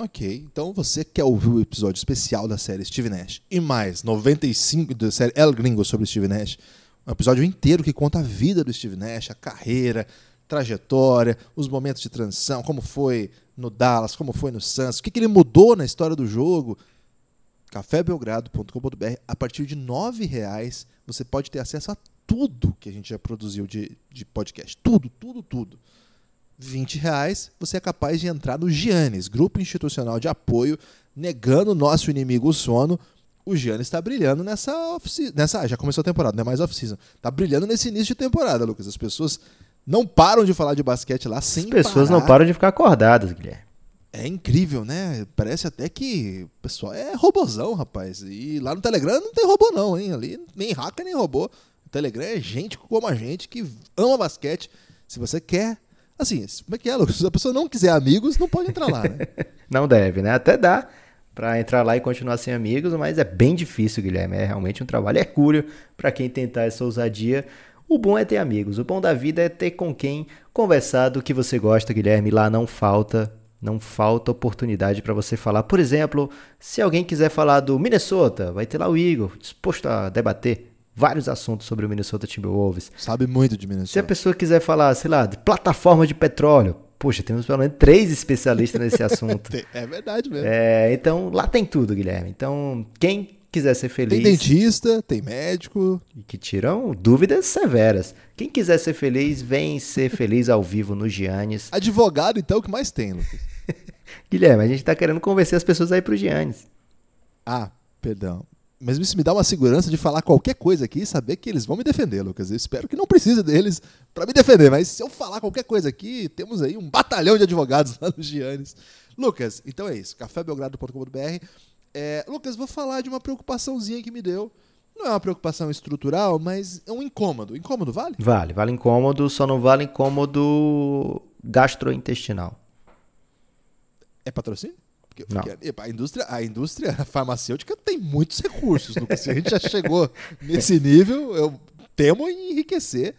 Ok, então você quer ouvir o episódio especial da série Steve Nash e mais 95 da série El Gringo sobre Steve Nash, um episódio inteiro que conta a vida do Steve Nash, a carreira, trajetória, os momentos de transição, como foi no Dallas, como foi no Suns, o que, que ele mudou na história do jogo. cafébelgrado.com.br a partir de R$ reais você pode ter acesso a tudo que a gente já produziu de, de podcast. Tudo, tudo, tudo. 20 reais, você é capaz de entrar no Giannis, Grupo Institucional de Apoio, negando o nosso inimigo o sono. O Giannis está brilhando nessa nessa Já começou a temporada, não é mais off-season. Está brilhando nesse início de temporada, Lucas. As pessoas não param de falar de basquete lá sem As pessoas parar. não param de ficar acordadas, Guilherme. É incrível, né? Parece até que o pessoal é robozão, rapaz. E lá no Telegram não tem robô, não, hein? Ali nem hacker nem robô. O Telegram é gente como a gente que ama basquete. Se você quer Assim, como é que é, Lucas? Se a pessoa não quiser amigos, não pode entrar lá, né? <laughs> não deve, né? Até dá para entrar lá e continuar sem amigos, mas é bem difícil, Guilherme. É realmente um trabalho hercúleo para quem tentar essa ousadia. O bom é ter amigos. O bom da vida é ter com quem conversar do que você gosta, Guilherme. Lá não falta, não falta oportunidade para você falar. Por exemplo, se alguém quiser falar do Minnesota, vai ter lá o Igor disposto a debater vários assuntos sobre o Minnesota Timberwolves. Sabe muito de Minnesota. Se a pessoa quiser falar, sei lá, de plataforma de petróleo, Poxa, temos pelo menos três especialistas nesse assunto. <laughs> é verdade mesmo. É, então, lá tem tudo, Guilherme. Então, quem quiser ser feliz. Tem dentista, tem médico. Que tiram dúvidas severas. Quem quiser ser feliz, vem ser feliz ao vivo no Giannis. <laughs> Advogado, então, o que mais tem, Lucas? Guilherme, a gente tá querendo convencer as pessoas a ir pro Giannis. Ah, perdão. Mas isso me dá uma segurança de falar qualquer coisa aqui e saber que eles vão me defender, Lucas. Eu espero que não precise deles para me defender, mas se eu falar qualquer coisa aqui, temos aí um batalhão de advogados lá no Giannis. Lucas, então é isso. cafébelgrado.com.br. É, Lucas, vou falar de uma preocupaçãozinha que me deu. Não é uma preocupação estrutural, mas é um incômodo. Incômodo vale? Vale, vale incômodo, só não vale incômodo gastrointestinal. É patrocínio? Porque, porque a, indústria, a indústria <laughs> farmacêutica tem muitos recursos. Lucas. Se a gente já chegou nesse nível, eu temo em enriquecer.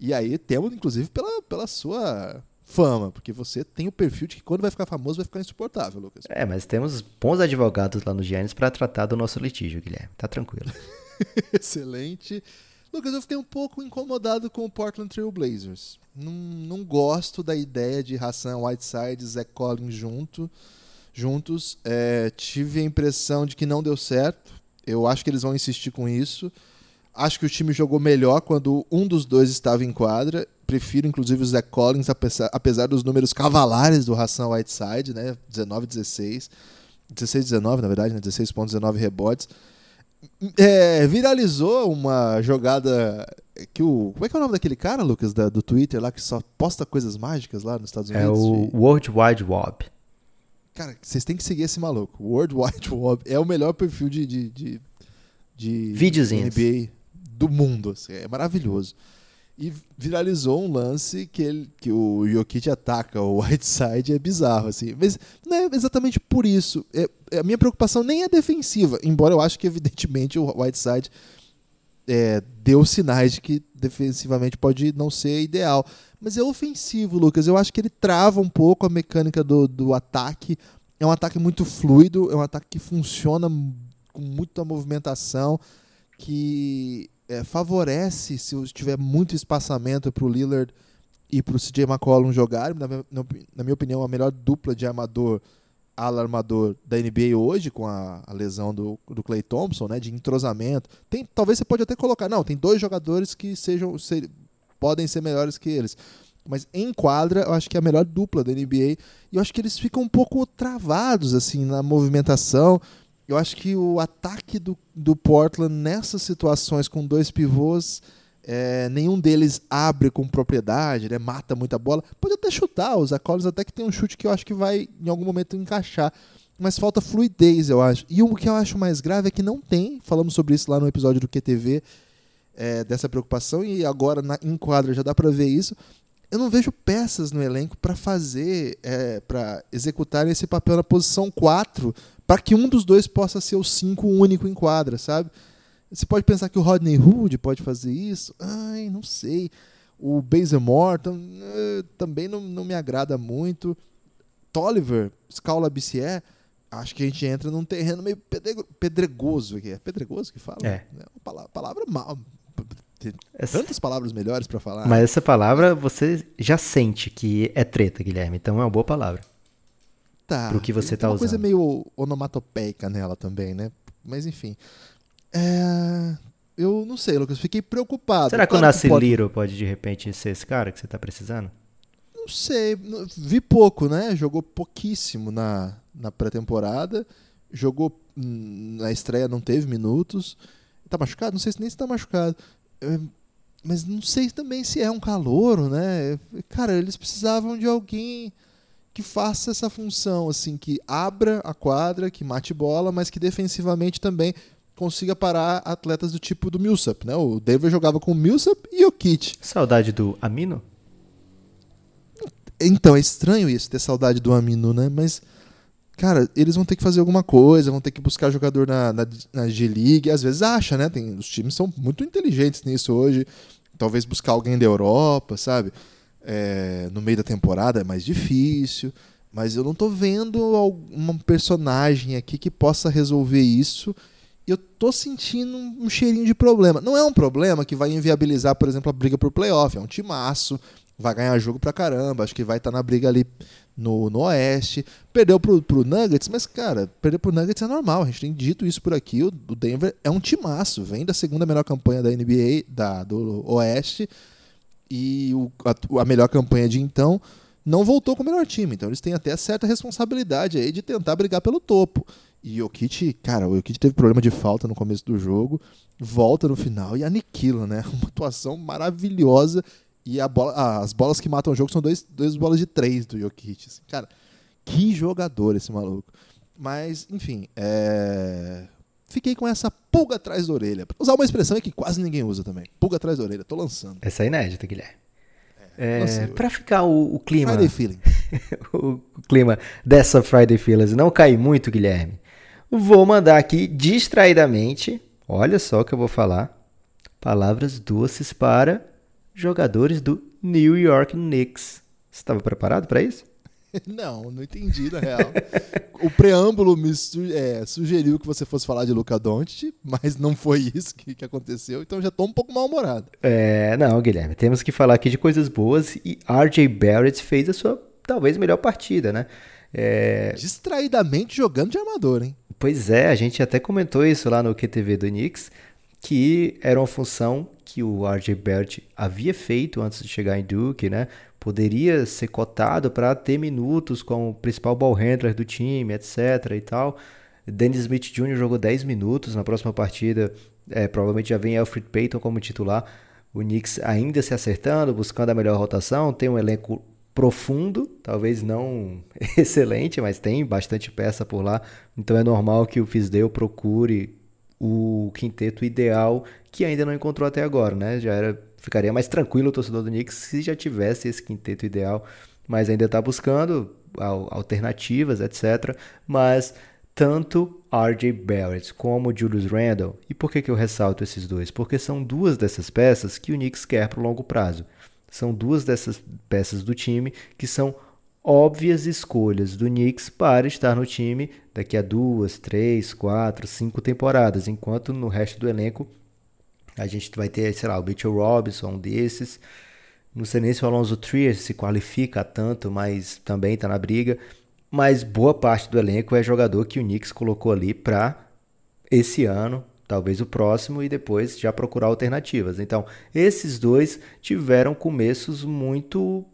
E aí temo, inclusive, pela, pela sua fama, porque você tem o perfil de que quando vai ficar famoso vai ficar insuportável, Lucas. É, mas temos bons advogados lá no Giannis para tratar do nosso litígio, Guilherme. Tá tranquilo. <laughs> Excelente. Lucas, eu fiquei um pouco incomodado com o Portland Trail Blazers. Não, não gosto da ideia de Hassan Whiteside e Zach Collins junto juntos. É, tive a impressão de que não deu certo. Eu acho que eles vão insistir com isso. Acho que o time jogou melhor quando um dos dois estava em quadra. Prefiro, inclusive, o Zach Collins, apesar, apesar dos números cavalares do Hassan Whiteside, né? 19, 16. 16, 19, na verdade, né? 16 pontos, 19 rebotes. É, viralizou uma jogada que o. Como é que é o nome daquele cara, Lucas, da, do Twitter lá, que só posta coisas mágicas lá nos Estados é Unidos? É o World Wide Web. Cara, vocês têm que seguir esse maluco. World Wide <laughs> Web é o melhor perfil de, de, de, de NBA do mundo. Assim, é maravilhoso. E viralizou um lance que, ele, que o Jokic ataca o <laughs> Whiteside, é bizarro, assim. Mas não é exatamente por isso. É, a minha preocupação nem é defensiva, embora eu acho que, evidentemente, o Whiteside é, deu sinais de que defensivamente pode não ser ideal. Mas é ofensivo, Lucas. Eu acho que ele trava um pouco a mecânica do, do ataque. É um ataque muito fluido, é um ataque que funciona com muita movimentação, que é, favorece se tiver muito espaçamento para o Lillard e para o CJ McCollum jogarem. Na, na, minha opinião, a melhor dupla de armador ala armador da NBA hoje, com a, a, lesão do, do Clay Thompson, né, de entrosamento. Tem, talvez você pode até colocar, não, tem dois jogadores que sejam podem ser melhores que eles. Mas em quadra, eu acho que é a melhor dupla da NBA. E eu acho que eles ficam um pouco travados assim na movimentação. Eu acho que o ataque do, do Portland nessas situações com dois pivôs, é, nenhum deles abre com propriedade, né, mata muita bola. Pode até chutar, os Collins até que tem um chute que eu acho que vai em algum momento encaixar. Mas falta fluidez, eu acho. E o que eu acho mais grave é que não tem, falamos sobre isso lá no episódio do QTV, é, dessa preocupação e agora na, em quadra já dá para ver isso. Eu não vejo peças no elenco para fazer, é, para executar esse papel na posição 4, para que um dos dois possa ser o 5 único em quadra, sabe? Você pode pensar que o Rodney Hood pode fazer isso? Ai, não sei. O Bazemore uh, também não, não me agrada muito. Tolliver, Scala BCE, acho que a gente entra num terreno meio pedregoso aqui. É pedregoso que fala? É. é uma palavra, palavra mal. Tem essa... tantas palavras melhores para falar. Mas essa palavra você já sente que é treta, Guilherme. Então é uma boa palavra. Tá. Pro que você tá usando. Uma coisa meio onomatopeica nela também, né? Mas enfim. É... Eu não sei, Lucas. Fiquei preocupado. Será que claro o Nasci pode... Liro pode de repente ser esse cara que você tá precisando? Não sei. Vi pouco, né? Jogou pouquíssimo na, na pré-temporada. Jogou hum, na estreia, não teve minutos. Tá machucado? Não sei se nem se tá machucado. Mas não sei também se é um calouro, né? Cara, eles precisavam de alguém que faça essa função, assim, que abra a quadra, que mate bola, mas que defensivamente também consiga parar atletas do tipo do Millsap, né? O Denver jogava com o Millsap e o Kit. Saudade do Amino? Então, é estranho isso, ter saudade do Amino, né? Mas cara, eles vão ter que fazer alguma coisa, vão ter que buscar jogador na, na, na G-League. Às vezes acha, né? Tem, os times são muito inteligentes nisso hoje. Talvez buscar alguém da Europa, sabe? É, no meio da temporada é mais difícil. Mas eu não tô vendo um personagem aqui que possa resolver isso. Eu tô sentindo um cheirinho de problema. Não é um problema que vai inviabilizar, por exemplo, a briga por playoff. É um timaço, vai ganhar jogo pra caramba. Acho que vai estar tá na briga ali no, no Oeste. Perdeu pro, pro Nuggets, mas, cara, perder pro Nuggets é normal. A gente tem dito isso por aqui. O, o Denver é um timaço. Vem da segunda melhor campanha da NBA, da, do Oeste. E o, a, a melhor campanha de então não voltou com o melhor time. Então eles têm até certa responsabilidade aí de tentar brigar pelo topo. E Jokic, cara, o Jokic teve problema de falta no começo do jogo, volta no final e aniquila, né? <laughs> Uma atuação maravilhosa e bola, ah, as bolas que matam o jogo são dois, dois bolas de três do Jokic. Assim. Cara, que jogador esse maluco. Mas, enfim, é... fiquei com essa pulga atrás da orelha. Pra usar uma expressão que quase ninguém usa também. Pulga atrás da orelha, tô lançando. Essa é inédita, Guilherme. É, é para ficar o, o, clima. Friday Feeling. <laughs> o clima dessa Friday Feelings não cair muito, Guilherme. Vou mandar aqui distraidamente. Olha só o que eu vou falar. Palavras doces para jogadores do New York Knicks. Você estava preparado para isso? <laughs> Não, não entendi, na real. o preâmbulo me é, sugeriu que você fosse falar de Luca Doncic, mas não foi isso que, que aconteceu, então já estou um pouco mal-humorado. É, não, Guilherme, temos que falar aqui de coisas boas e RJ Barrett fez a sua, talvez, melhor partida, né? É... Distraidamente jogando de armador, hein? Pois é, a gente até comentou isso lá no QTV do Knicks, que era uma função que o RJ Barrett havia feito antes de chegar em Duke, né? Poderia ser cotado para ter minutos como principal ball handler do time, etc. e tal. Dennis Smith Jr. jogou 10 minutos na próxima partida. É, provavelmente já vem Alfred Payton como titular. O Knicks ainda se acertando, buscando a melhor rotação. Tem um elenco profundo, talvez não <laughs> excelente, mas tem bastante peça por lá. Então é normal que o Fisdale procure o quinteto ideal que ainda não encontrou até agora, né? Já era, ficaria mais tranquilo o torcedor do Knicks se já tivesse esse quinteto ideal, mas ainda está buscando alternativas, etc. Mas tanto RJ Barrett como Julius Randle, e por que, que eu ressalto esses dois? Porque são duas dessas peças que o Knicks quer para o longo prazo. São duas dessas peças do time que são óbvias escolhas do Knicks para estar no time daqui a duas, três, quatro, cinco temporadas, enquanto no resto do elenco a gente vai ter, sei lá, o Mitchell Robinson, um desses. Não sei nem se o Alonso Trier se qualifica tanto, mas também está na briga. Mas boa parte do elenco é jogador que o Knicks colocou ali para esse ano, talvez o próximo, e depois já procurar alternativas. Então, esses dois tiveram começos muito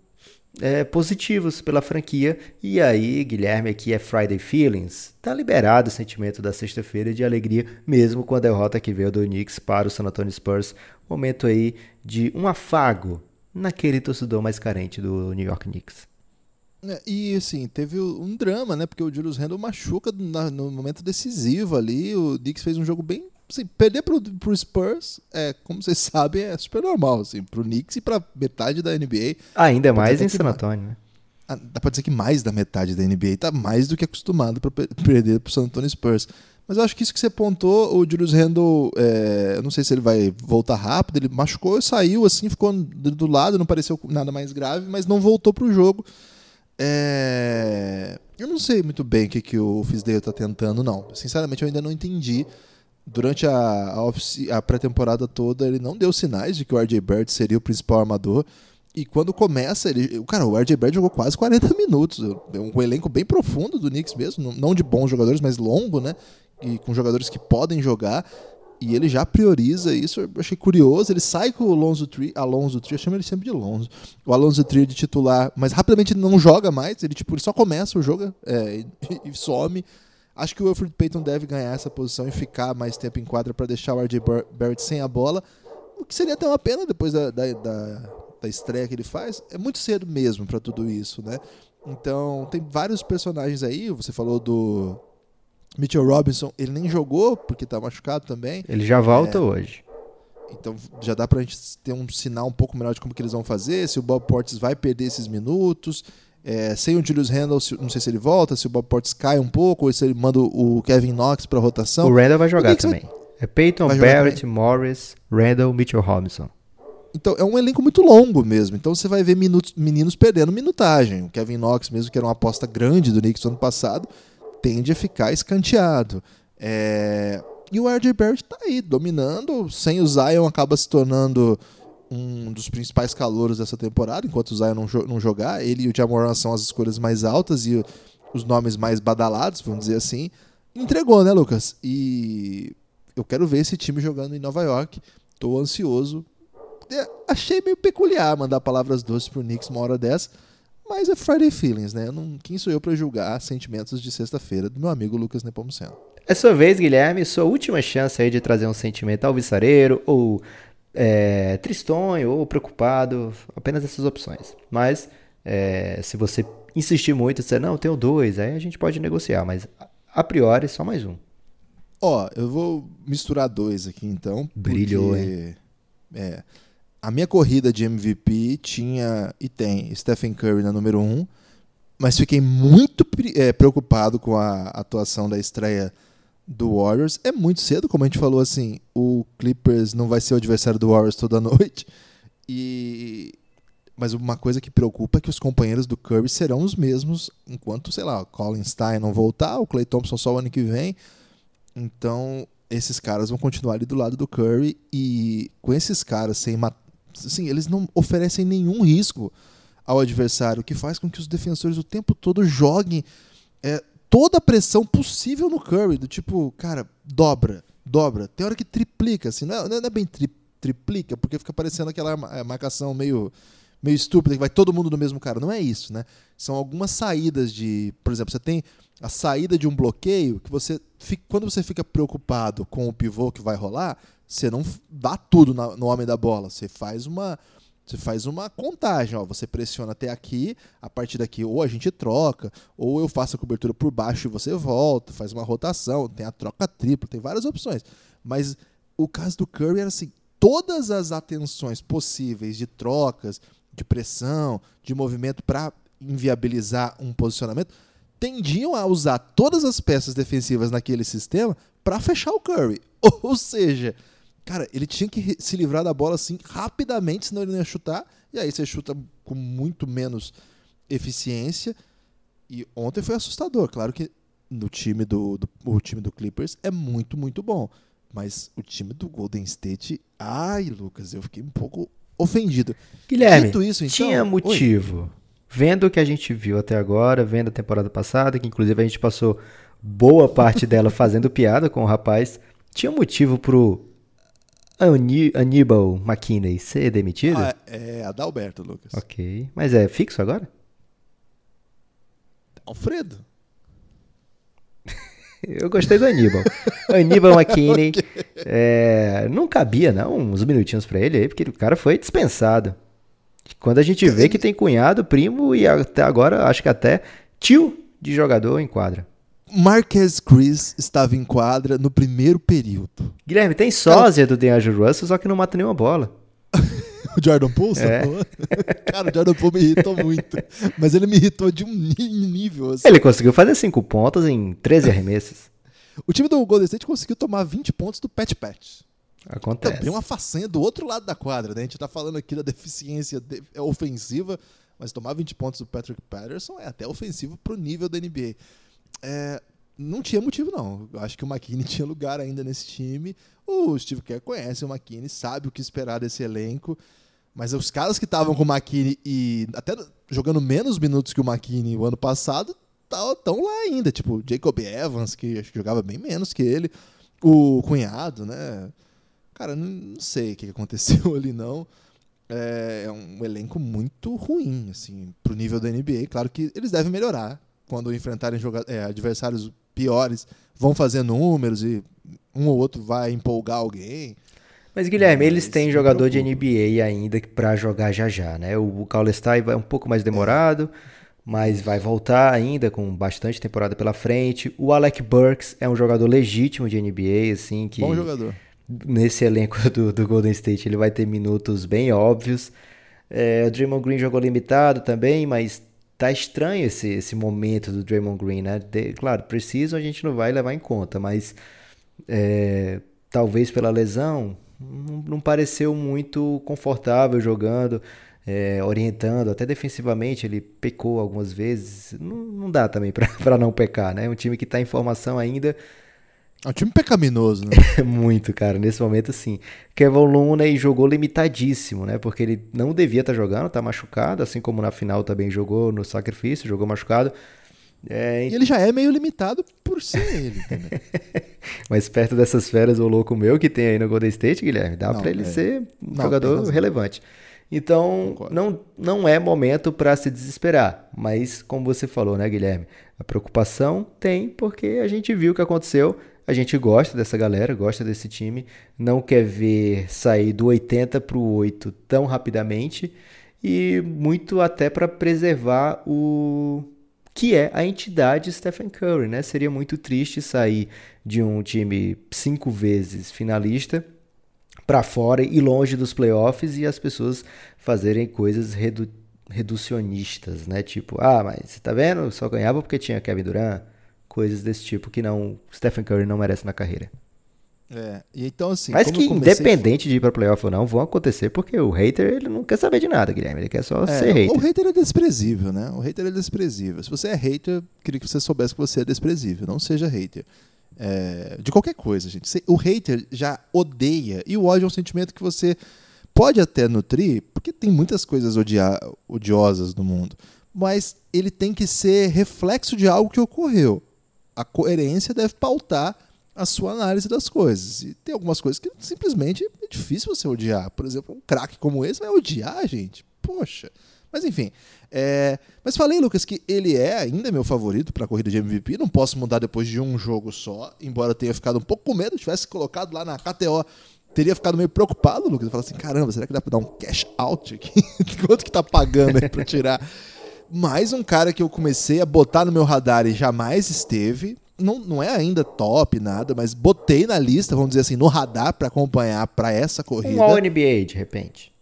é, positivos pela franquia. E aí, Guilherme, aqui é Friday Feelings. Tá liberado o sentimento da sexta-feira de alegria, mesmo com a derrota que veio do Knicks para o San Antonio Spurs. Momento aí de um afago naquele torcedor mais carente do New York Knicks. É, e assim, teve um drama, né? Porque o Julius Randle machuca no momento decisivo ali. O Knicks fez um jogo bem assim, perder pro, pro Spurs, é, como vocês <laughs> sabem, é super normal, assim, pro Knicks e pra metade da NBA. Ainda mais em San Antonio, né? Ah, dá pra dizer que mais da metade da NBA tá mais do que acostumado para perder pro San Antonio Spurs. Mas eu acho que isso que você pontou, o Julius Randle, é, eu não sei se ele vai voltar rápido, ele machucou, saiu assim, ficou do lado, não pareceu nada mais grave, mas não voltou pro jogo. É, eu não sei muito bem o que, que o Fisdale tá tentando, não. Sinceramente, eu ainda não entendi. Durante a, a, a pré-temporada toda, ele não deu sinais de que o RJ Barrett seria o principal armador. E quando começa, ele. Cara, o RJ Barrett jogou quase 40 <laughs> minutos. Um elenco bem profundo do Knicks mesmo. Não de bons jogadores, mas longo, né? E com jogadores que podem jogar. E ele já prioriza isso, eu achei curioso. Ele sai com o Alonso Tree, Alonso Tree, eu chamo ele sempre de Alonso. O Alonso Tree de titular, mas rapidamente ele não joga mais. Ele, tipo, ele só começa o jogo é, <laughs> e, e, some. Acho que o Wilfred Payton deve ganhar essa posição e ficar mais tempo em quadra para deixar o RJ Barrett sem a bola. O que seria até uma pena depois da, da, da da estreia que ele faz, é muito cedo mesmo para tudo isso, né? Então, tem vários personagens aí, você falou do Mitchell Robinson, ele nem jogou porque tá machucado também. Ele já volta é, hoje. Então já dá pra gente ter um sinal um pouco melhor de como que eles vão fazer, se o Bob Portis vai perder esses minutos. É, sem o Julius Randle, não sei se ele volta, se o Bob Portis cai um pouco, ou se ele manda o Kevin Knox pra rotação. O Randle vai jogar também. Vai... É Peyton, Barrett, Morris, Randle, Mitchell Robinson. Então, é um elenco muito longo mesmo. Então, você vai ver minutos, meninos perdendo minutagem. O Kevin Knox, mesmo que era uma aposta grande do Knicks no ano passado, tende a ficar escanteado. É... E o RJ Barrett está aí, dominando. Sem o Zion, acaba se tornando um dos principais calouros dessa temporada, enquanto o Zion não, jo não jogar. Ele e o Jamoran são as escolhas mais altas e os nomes mais badalados, vamos dizer assim. Entregou, né, Lucas? E eu quero ver esse time jogando em Nova York. Estou ansioso é, achei meio peculiar mandar palavras doces pro Knicks uma hora dessa. Mas é Friday Feelings, né? Não, quem sou eu para julgar sentimentos de sexta-feira do meu amigo Lucas Nepomuceno? É sua vez, Guilherme. Sua última chance aí de trazer um sentimento alvissareiro ou é, tristonho ou preocupado. Apenas essas opções. Mas é, se você insistir muito e dizer, não, eu tenho dois, aí a gente pode negociar. Mas a priori, só mais um. Ó, eu vou misturar dois aqui então. Brilhou, porque, hein? É a minha corrida de MVP tinha e tem Stephen Curry na número 1, um, mas fiquei muito é, preocupado com a atuação da estreia do Warriors. É muito cedo, como a gente falou assim, o Clippers não vai ser o adversário do Warriors toda <laughs> noite. E mas uma coisa que preocupa é que os companheiros do Curry serão os mesmos enquanto, sei lá, o Colin Stein não voltar, o Clay Thompson só o ano que vem. Então, esses caras vão continuar ali do lado do Curry e com esses caras sem assim, eles não oferecem nenhum risco ao adversário, o que faz com que os defensores o tempo todo joguem é, toda a pressão possível no Curry, do tipo, cara, dobra, dobra. Tem hora que triplica, assim, não é, não é bem tri, triplica, porque fica parecendo aquela é, marcação meio, meio estúpida, que vai todo mundo no mesmo cara. Não é isso, né? São algumas saídas de. Por exemplo, você tem a saída de um bloqueio que você. Quando você fica preocupado com o pivô que vai rolar, você não dá tudo no homem da bola. Você faz uma. Você faz uma contagem, ó, você pressiona até aqui, a partir daqui ou a gente troca, ou eu faço a cobertura por baixo e você volta, faz uma rotação, tem a troca tripla, tem várias opções. Mas o caso do Curry era assim, todas as atenções possíveis de trocas, de pressão, de movimento para inviabilizar um posicionamento, tendiam a usar todas as peças defensivas naquele sistema para fechar o Curry. <laughs> Ou seja, Cara, ele tinha que se livrar da bola assim rapidamente, senão ele não ia chutar. E aí você chuta com muito menos eficiência. E ontem foi assustador. Claro que no time do, do, o time do Clippers é muito, muito bom. Mas o time do Golden State. Ai, Lucas, eu fiquei um pouco ofendido. Guilherme, isso, então, tinha motivo. Oi? Vendo o que a gente viu até agora, vendo a temporada passada, que inclusive a gente passou boa parte dela fazendo piada com o rapaz, tinha motivo pro Aníbal McKinney ser demitido? Ah, é Adalberto, Lucas. Ok. Mas é fixo agora? Alfredo. <laughs> Eu gostei do Aníbal. Aníbal <laughs> McKinney. okay. é, não cabia, não, uns minutinhos para ele aí, porque o cara foi dispensado. Quando a gente vê que tem cunhado, primo e até agora, acho que até tio de jogador em quadra. Marquez Chris estava em quadra no primeiro período. Guilherme, tem sósia do DeAndre Russell, só que não mata nenhuma bola. <laughs> o Jordan Poole? É. <laughs> Cara, o Jordan Poole me irritou muito. Mas ele me irritou de um nível. Assim. Ele conseguiu fazer cinco pontos em 13 arremessos. O time do Golden State conseguiu tomar 20 pontos do Pat Pat. Acontece. Também uma façanha do outro lado da quadra, né? A gente tá falando aqui da deficiência de- é ofensiva, mas tomar 20 pontos do Patrick Patterson é até ofensivo pro nível da NBA. É, não tinha motivo, não. Eu acho que o McKinney <laughs> tinha lugar ainda nesse time. O Steve Kerr conhece o McKinney, sabe o que esperar desse elenco. Mas os caras que estavam com o McKinney e até jogando menos minutos que o McKinney o ano passado, estão lá ainda. Tipo, Jacob Evans, que acho que jogava bem menos que ele. O cunhado, né? Cara, não, não sei o que aconteceu <laughs> ali, não. É, é um elenco muito ruim, assim, pro nível da NBA. Claro que eles devem melhorar quando enfrentarem é, adversários piores. Vão fazer números e um ou outro vai empolgar alguém. Mas, Guilherme, Mas eles têm jogador de. NBA ainda pra jogar já já, né? O Cauley-Stein vai um pouco mais demorado, mas vai voltar ainda com bastante temporada pela frente. O Alec Burks é um jogador legítimo de NBA, assim, que Bom jogador. nesse elenco do, do Golden State ele vai ter minutos bem óbvios. É, o Draymond Green jogou limitado também, mas tá estranho esse, esse momento do Draymond Green, né? De- claro, preciso a gente não vai levar em conta, mas é, talvez pela lesão não, não pareceu muito confortável jogando, é, orientando, até defensivamente ele pecou algumas vezes. Não, não dá também pra <laughs> não pecar, né? Um time que tá em formação ainda É um time pecaminoso, né? <laughs> muito, cara, nesse momento sim. Kevin Looney jogou limitadíssimo, né? Porque ele não devia estar jogando, tá machucado, assim como na final também jogou no sacrifício, jogou machucado. É, E ele já é meio limitado por ser ele. também. <laughs> mas perto dessas feras, o louco meu que tem aí no Golden State, Guilherme, dá pra ele é. ser um Não, jogador relevante. Então, Concordo. não, não é momento para se desesperar. Mas, como você falou, né, Guilherme? A preocupação tem, porque a gente viu o que aconteceu. A gente gosta dessa galera, gosta desse time. Não quer ver sair do 80 para o 8 tão rapidamente. E muito até para preservar o que é a entidade Stephen Curry, né? Seria muito triste sair de um time cinco vezes finalista para fora e longe dos playoffs e as pessoas fazerem coisas redu reducionistas, né? Tipo, ah, mas você tá vendo? Só ganhava porque tinha Kevin Durant, coisas desse tipo que não Stephen Curry não merece na carreira. É, e então assim. mas que independente de ir para playoff ou não, vão acontecer porque o hater ele não quer saber de nada, Guilherme, ele quer só É, ser hater. O hater é desprezível, né? O hater é desprezível. Se você é hater, queria que você soubesse que você é desprezível. Não seja hater. É, de qualquer coisa, gente. O hater já odeia. E o ódio é um sentimento que você pode até nutrir, porque tem muitas coisas odia- odiosas no mundo. Mas ele tem que ser reflexo de algo que ocorreu. A coerência deve pautar a sua análise das coisas. E tem algumas coisas que simplesmente é difícil você odiar. Por exemplo, um craque como esse vai odiar, gente. Poxa. Mas enfim. é, Mas falei, Lucas, que ele é ainda meu favorito para a corrida de MVP. Não posso mudar depois de um jogo só. Embora tenha ficado um pouco com medo. Tivesse colocado lá na KTO. Teria ficado meio preocupado, Lucas. Falar assim: caramba, será que dá pra dar um cash out aqui? <laughs> Quanto que tá pagando aí pra tirar? Mais um cara que eu comecei a botar no meu radar e jamais esteve. Não, não é ainda top, nada, mas botei na lista, vamos dizer assim, no radar pra acompanhar pra essa corrida. Um All NBA, de repente.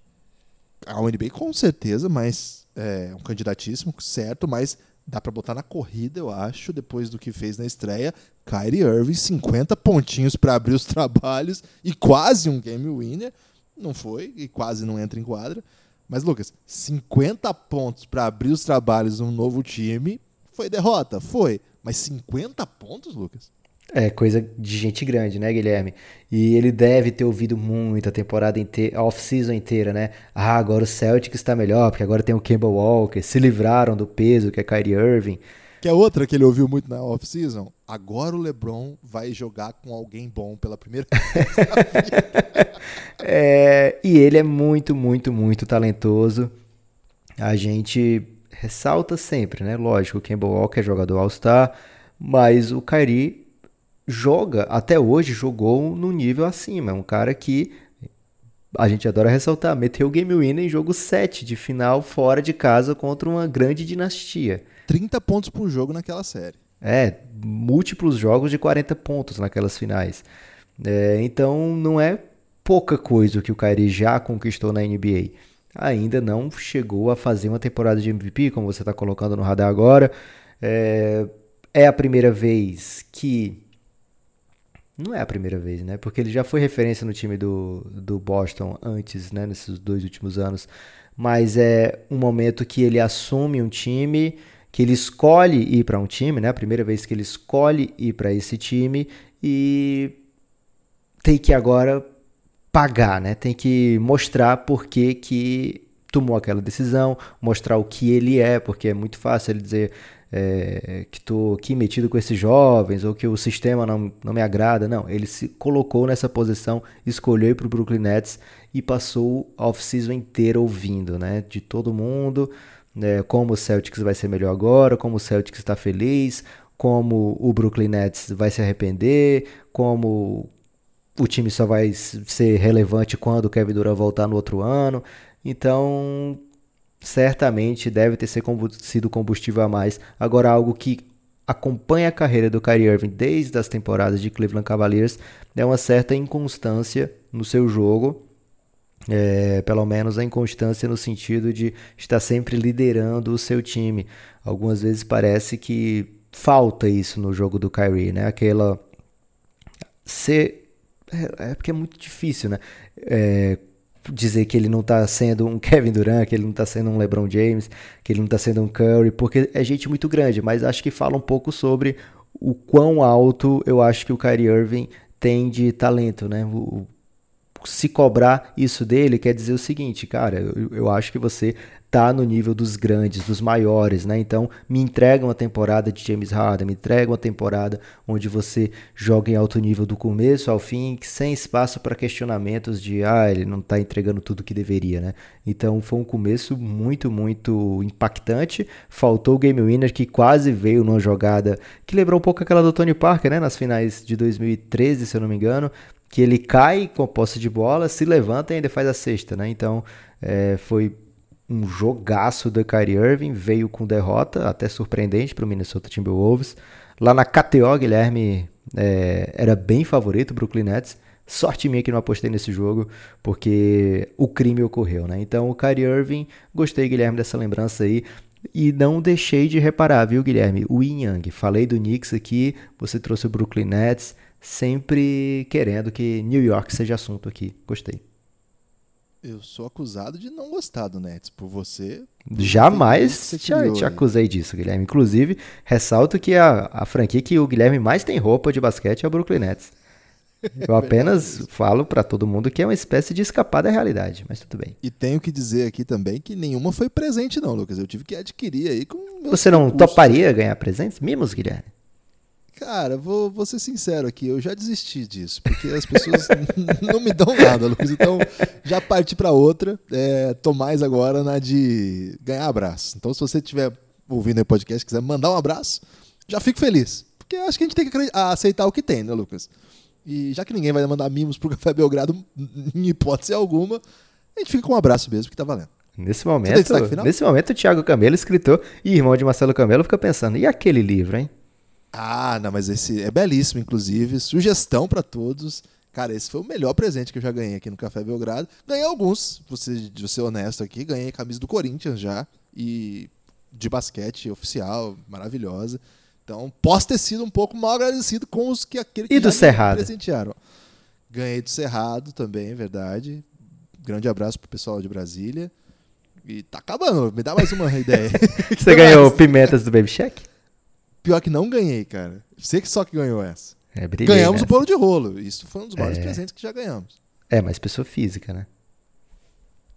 A NBA com certeza, mas é um candidatíssimo, certo, mas dá pra botar na corrida, eu acho, depois do que fez na estreia. Kyrie Irving, 50 pontinhos pra abrir os <laughs> trabalhos e quase um game winner. Não foi, e quase não entra em quadra. Mas, Lucas, 50 pontos pra abrir os trabalhos num novo time foi derrota? Foi. Mas 50 pontos, Lucas? É coisa de gente grande, né, Guilherme? E ele deve ter ouvido muito a temporada inteira, a off-season inteira, né? Ah, agora o Celtic está melhor, porque agora tem o Kemba Walker, se livraram do peso que é Kyrie Irving. Que é outra que ele ouviu muito na off-season. Agora o LeBron vai jogar com alguém bom pela primeira <laughs> <laughs> É, e ele é muito, muito, muito talentoso. A gente ressalta sempre, né? Lógico, o Kemba Walker é jogador All-Star, mas o Kyrie joga, até hoje jogou no nível acima. É um cara que a gente adora ressaltar, meteu o game winner em jogo 7 de final fora de casa contra uma grande dinastia. 30 pontos por jogo naquela série. É, múltiplos jogos de 40 pontos naquelas finais. É, então não é pouca coisa o que o Kyrie já conquistou na NBA. Ainda não chegou a fazer uma temporada de MVP, como você está colocando no radar agora. É, é a primeira vez que Não é a primeira vez, né? Porque ele já foi referência no time do, do Boston antes, né? Nesses dois últimos anos. Mas é um momento que ele assume um time, que ele escolhe ir para um time, né? A primeira vez que ele escolhe ir para esse time e tem que agora pagar, né? Tem que mostrar por que, que tomou aquela decisão, mostrar o que ele é, porque é muito fácil ele dizer é, que estou aqui metido com esses jovens ou que o sistema não, não me agrada. Não, ele se colocou nessa posição, escolheu para o Brooklyn Nets e passou a off-season inteira ouvindo, né? De todo mundo, né, como o Celtics vai ser melhor agora, como o Celtics está feliz, como o Brooklyn Nets vai se arrepender, como o time só vai ser relevante quando o Kevin Durant voltar no outro ano. Então, certamente deve ter sido combustível a mais. Agora, algo que acompanha a carreira do Kyrie Irving desde as temporadas de Cleveland Cavaliers é uma certa inconstância no seu jogo. É, pelo menos a inconstância no sentido de estar sempre liderando o seu time. Algumas vezes parece que falta isso no jogo do Kyrie, né? Aquela ser é, é porque é muito difícil, né? É, dizer que ele não está sendo um <laughs> Kevin Durant, que ele não está sendo um LeBron James, que ele não está sendo um Curry, porque é gente muito grande, mas acho que fala um pouco sobre o quão alto eu acho que o Kyrie Irving tem de talento, né? O, se cobrar isso dele quer dizer o seguinte, cara, eu, eu acho que você tá no nível dos grandes, dos maiores, né? Então, me entrega uma temporada de James Harden, me entrega uma temporada onde você joga em alto nível do começo ao fim, sem espaço para questionamentos de, ah, ele não tá entregando tudo que deveria, né? Então, foi um começo muito, muito impactante. Faltou o game winner que quase veio numa jogada que lembrou um pouco aquela do Tony Parker, né? Nas finais de 2013, se eu não me engano, que ele cai com a posse de bola, se levanta e ainda faz a sexta, né? Então, é, foi um jogaço do Kyrie Irving, veio com derrota, até surpreendente para o Minnesota Timberwolves. Lá na KTO, Guilherme é, era bem favorito Brooklyn Nets. Sorte minha que não apostei nesse jogo, porque o crime ocorreu, né? Então, o Kyrie Irving, gostei, Guilherme, dessa lembrança aí. E não deixei de reparar, viu, Guilherme? O Yin Yang. Falei do Knicks aqui, você trouxe o Brooklyn Nets, sempre querendo que New York seja assunto aqui. Gostei. Eu sou acusado de não gostar do Nets por você. Jamais te, te, acusei disso, Guilherme. Inclusive, ressalto que a, a franquia que o Guilherme mais tem roupa de basquete é o Brooklyn Nets. <laughs> Eu apenas falo para todo mundo que é uma espécie de escapar da realidade, mas tudo bem. E tenho que dizer aqui também que nenhuma foi presente, não, Lucas. Eu tive que adquirir aí com. Você não recursos. toparia ganhar presentes? Mimos, Guilherme? Cara, vou, vou ser sincero aqui, eu já desisti disso, porque as pessoas <laughs> não me dão nada, Lucas. Então, já parti para outra. É, tô mais agora na de ganhar abraço. Então, se você estiver ouvindo o podcast e quiser mandar um abraço, já fico feliz. Porque acho que a gente tem que aceitar o que tem, né, Lucas? E já que ninguém vai mandar mimos pro <laughs> Café Belgrado, em hipótese alguma, a gente fica com um abraço mesmo, que tá valendo. Nesse momento, nesse momento, o Thiago Camelo, escritor e irmão de Marcelo Camelo, fica pensando: e aquele livro, hein? Ah, não, mas esse é belíssimo, inclusive. Sugestão para todos. Cara, esse foi o melhor presente que eu já ganhei aqui no Café Belgrado. Ganhei alguns, vou ser, vou ser honesto aqui. Ganhei camisa do Corinthians já. E de basquete oficial, maravilhosa. Então, posso ter sido um pouco mal agradecido com os que aquele que e do Cerrado. presentearam. Ganhei do Cerrado também, verdade. Grande abraço pro pessoal de Brasília. E tá acabando, me dá mais uma ideia. <laughs> Você ganhou pimentas do Baby Shack? Pior que não ganhei, cara. Você que só que ganhou essa. É, brilhei, ganhamos né? o bolo de rolo. Isso foi um dos maiores é. presentes que já ganhamos. É, mas pessoa física, né?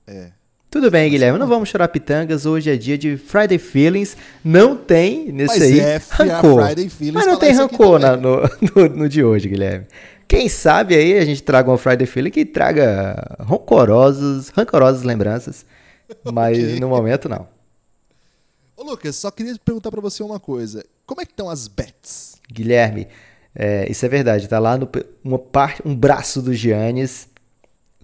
É. Tudo bem, Guilherme, não vamos chorar pitangas. Hoje é dia de Friday Feelings. Não tem nesse mas aí é <laughs> rancor. Friday Feelings mas não tem rancor na, no, no, no, de hoje, Guilherme. Quem sabe aí a gente traga um Friday Feeling que traga rancorosos, rancorosas lembranças. <laughs> Mas okay. no momento não. Ô Lucas, só queria perguntar para você uma coisa. Como é que estão as bets? Guilherme, é, isso é verdade. Tá lá no, uma parte, um braço do Giannis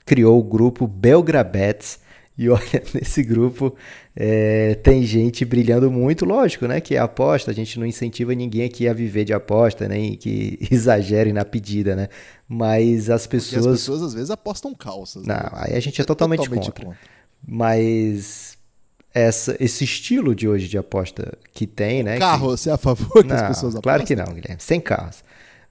criou o grupo Belgrabets. E <laughs> olha, nesse grupo é, tem gente brilhando muito, lógico, né? Que é aposta. A gente não incentiva ninguém aqui a viver de aposta, nem que <laughs> exagerem na pedida, né? Mas as pessoas. Porque as pessoas às vezes apostam calças. Né? Não, né? aí a gente é, é totalmente, totalmente contra. contra. Mas essa, esse estilo de hoje de aposta que tem, né? Carro, que... você é a favor que não, as pessoas apostem? Claro que não, Guilherme. Sem carros.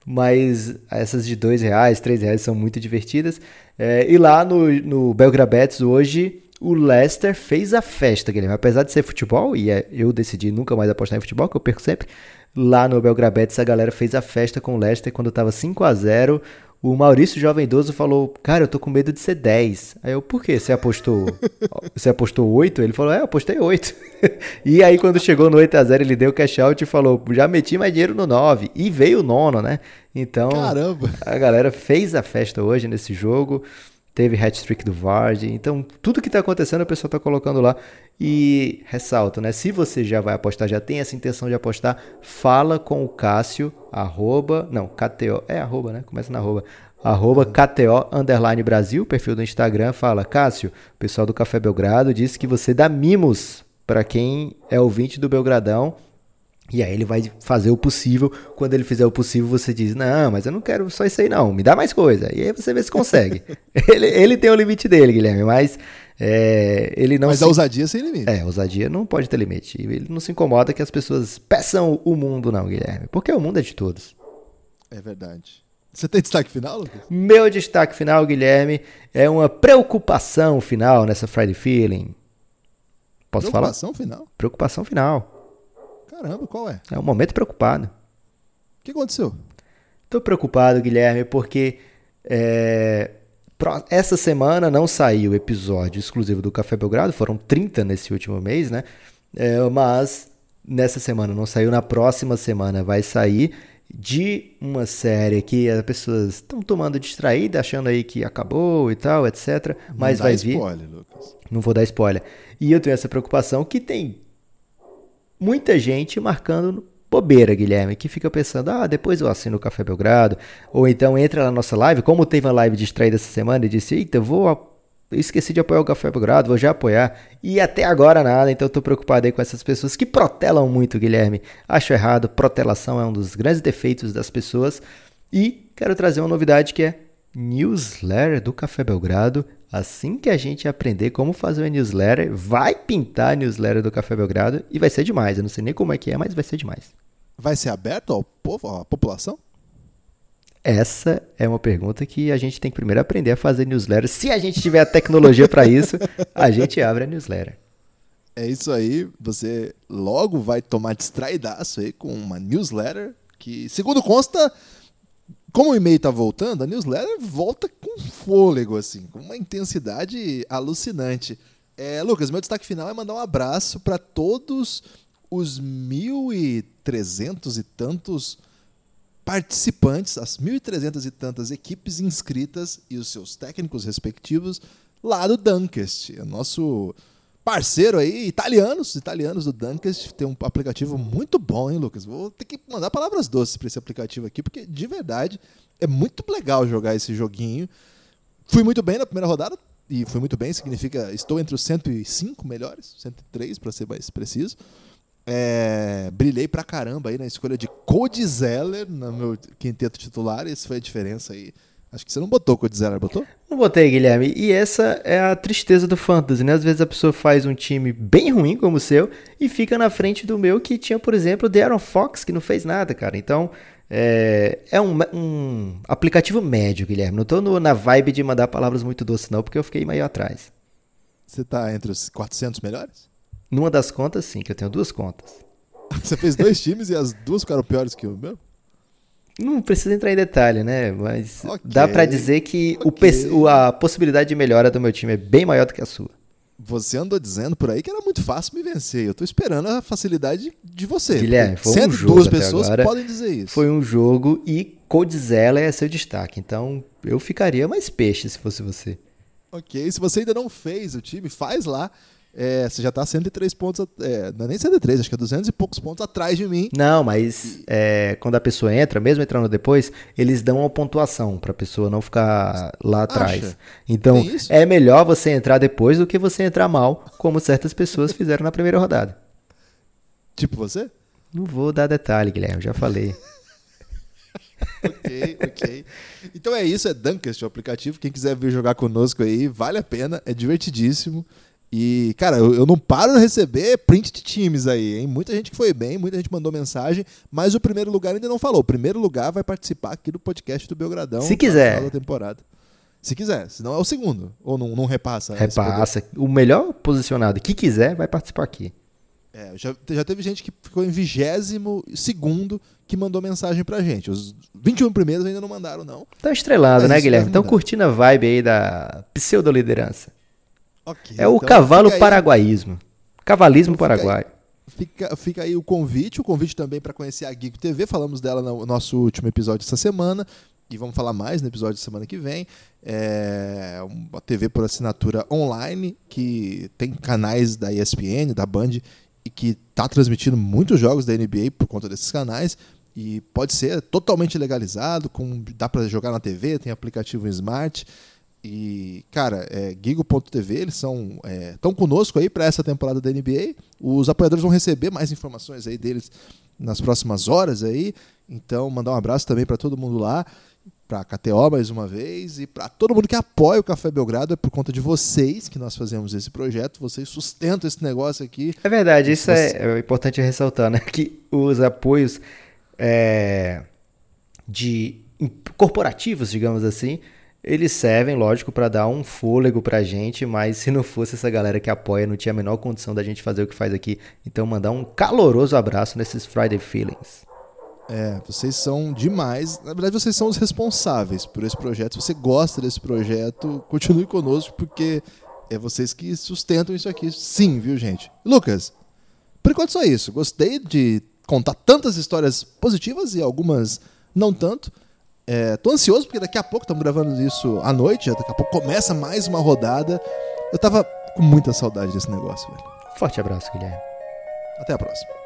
Mas essas de dois reais, três reais são muito divertidas. É, e lá no, no Belgrabets hoje, o Leicester fez a festa, Guilherme. Apesar de ser futebol, e é, eu decidi nunca mais apostar em futebol, que eu perco sempre. Lá no Belgrabets a galera fez a festa com o Leicester quando estava 5 a 0 o Maurício Jovem Idoso falou, cara, eu tô com medo de ser 10. Aí eu, por quê? Você apostou, <laughs> você apostou 8? Ele falou, é, eu apostei 8. <laughs> e aí quando chegou no 8x0 ele deu cash out e falou, já meti mais dinheiro no 9. E veio o nono, né? Então, Caramba. a galera fez a festa hoje nesse jogo teve hat-trick do Vardy. Então, tudo que está acontecendo, a pessoa está colocando lá. E ressalto, né? Se você já vai apostar, já tem essa intenção de apostar, fala com o Cássio, arroba, não, KTO, é arroba, né? Começa na arroba. Arroba KTO Underline Brasil, perfil do Instagram, fala, Cássio, o pessoal do Café Belgrado disse que você dá mimos para quem é ouvinte do Belgradão e aí ele vai fazer o possível. Quando ele fizer o possível, você diz: Não, mas eu não quero só isso aí, não. Me dá mais coisa. E aí você vê se consegue. <laughs> <laughs> ele, ele tem o limite dele, Guilherme, mas é, ele não. Mas se... a ousadia sem limite. É, a ousadia não pode ter limite. Ele não se incomoda que as pessoas peçam o mundo, não, Guilherme. Porque o mundo é de todos. É verdade. Você tem destaque final, Lucas? Meu destaque final, Guilherme, é uma preocupação final nessa Friday Feeling. Posso Preocupação falar? Preocupação final? Preocupação final. Caramba, qual é? É um momento preocupado. O que aconteceu? Tô preocupado, Guilherme, porque é, essa semana não saiu o episódio exclusivo do Café Belgrado, foram 30 nesse último mês, né? É, mas nessa semana não saiu, na próxima semana vai sair de uma série que as pessoas estão tomando distraída, achando aí que acabou e tal, etc. Mas não vai dá vir. Spoiler, Lucas. Não vou dar spoiler. E eu tenho essa preocupação que tem muita gente marcando bobeira, Guilherme, que fica pensando, ah, depois eu assino o Café Belgrado, ou então entra na nossa live, como teve uma live distraída essa semana e disse, eita, vou, eu esqueci de apoiar o Café Belgrado, vou já apoiar, e até agora nada, então tô preocupado aí com essas pessoas que protelam muito, Guilherme, acho errado, protelação é um dos grandes defeitos das pessoas, e quero trazer uma novidade que é newsletter do Café Belgrado, Assim que a gente aprender como fazer uma newsletter, vai pintar a newsletter do Café Belgrado e vai ser demais. Eu não sei nem como é que é, mas vai ser demais. Vai ser aberto ao povo, à população? Essa é uma pergunta que a gente tem que primeiro aprender a fazer newsletter. Se a gente tiver a tecnologia para isso, a gente abre a newsletter. É isso aí. Você logo vai tomar distraidaço aí com uma newsletter que, segundo consta, como o e-mail está voltando, a newsletter volta com fôlego, assim, com uma intensidade alucinante. É, Lucas, meu destaque final é mandar um abraço para todos os 1.300 e tantos participantes, as 1.300 e tantas equipes inscritas e os seus técnicos respectivos lá do Dunkest, nosso parceiro aí, italianos, italianos do Dunkest, tem um aplicativo muito bom, hein, Lucas? Vou ter que mandar palavras doces para esse aplicativo aqui, porque de verdade é muito legal jogar esse joguinho. Fui muito bem na primeira rodada, e fui muito bem significa estou entre os 105 melhores, 103 para ser mais preciso. É, brilhei pra caramba aí na escolha de Cody Zeller no meu quinteto titular, e essa foi a diferença aí Acho que você não botou o Zeller, botou? Não botei, Guilherme. E essa é a tristeza do fantasy, né? Às vezes a pessoa faz um time bem ruim como o seu e fica na frente do meu que tinha, por exemplo, o Darren Fox, que não fez nada, cara. Então, é, é um, um, aplicativo médio, Guilherme. Não tô no, na vibe de mandar palavras muito doces, não, porque eu fiquei meio atrás. Você tá entre os 400 melhores? Numa das contas, sim, que eu tenho duas contas. <laughs> você fez dois times e as duas ficaram piores que o meu? Não precisa entrar em detalhe, né? Mas okay, dá para dizer que okay. o, a possibilidade de melhora do meu time é bem maior do que a sua. Você andou dizendo por aí que era muito fácil me vencer. Eu tô esperando a facilidade de você. Guilherme, foi um jogo duas pessoas agora, podem dizer isso. Foi um jogo e Codzella é seu destaque. Então eu ficaria mais peixe se fosse você. Ok, se você ainda não fez o time, faz lá. É, você já está 103 pontos, é, não é nem 103, acho que é 200 e poucos pontos atrás de mim. Não, mas é, quando a pessoa entra, mesmo entrando depois, eles dão uma pontuação para a pessoa não ficar lá atrás. Acha? Então, é melhor você entrar depois do que você entrar mal, como certas pessoas fizeram na primeira rodada. Tipo você? Não vou dar detalhe, Guilherme, já falei. <laughs> ok, ok. Então é isso, é Dunkest o aplicativo. Quem quiser vir jogar conosco aí, vale a pena, é divertidíssimo. E, cara, eu, eu, não paro de receber print de times aí, hein? Muita gente que foi bem, muita gente mandou mensagem, mas o primeiro lugar ainda não falou. O primeiro lugar vai participar aqui do podcast do Belgradão. Se quiser. Da temporada. Se quiser, senão é o segundo. Ou não, não repassa? Repassa. O melhor posicionado que quiser vai participar aqui. É, já, já teve gente que ficou em vigésimo segundo que mandou mensagem pra gente. Os 21 primeiros ainda não mandaram, não. Estão estrelando, né, Guilherme? Estão curtindo a vibe aí da pseudo-liderança. Okay, é o então cavalo paraguaísmo. Cavalismo então paraguaio. Fica, fica aí o convite, o convite também para conhecer a Geek TV. Falamos dela no nosso último episódio essa semana e vamos falar mais no episódio da semana que vem. É uma TV por assinatura online que tem canais da ESPN, da Band e que está transmitindo muitos jogos da NBA por conta desses canais e pode ser totalmente legalizado, com, dá para jogar na TV, tem aplicativo Smart. E, cara, é, Gigo.tv, eles são estão é, conosco aí para essa temporada da NBA. Os apoiadores vão receber mais informações aí deles nas próximas horas aí. Então, mandar um abraço também para todo mundo lá, para a KTO mais uma vez e para todo mundo que apoia o Café Belgrado. É por conta de vocês que nós fazemos esse projeto. Vocês sustentam esse negócio aqui. É verdade, isso é, é, importante ressaltar, né? Que os apoios é, de corporativos, digamos assim, eles servem, lógico, para dar um fôlego pra gente, mas se não fosse essa galera que apoia, não tinha a menor condição da gente fazer o que faz aqui. Então, mandar um caloroso abraço nesses Friday Feelings. É, vocês são demais. Na verdade, vocês são os responsáveis por esse projeto. Se você gosta desse projeto, continue conosco, porque é vocês que sustentam isso aqui. Sim, viu, gente? Lucas, por enquanto só isso. Gostei de contar tantas histórias positivas e algumas não tanto. É, tô ansioso porque daqui a pouco estamos gravando isso à noite, daqui a pouco começa mais uma rodada. Eu tava com muita saudade desse negócio, velho. Forte abraço, Guilherme. Até a próxima.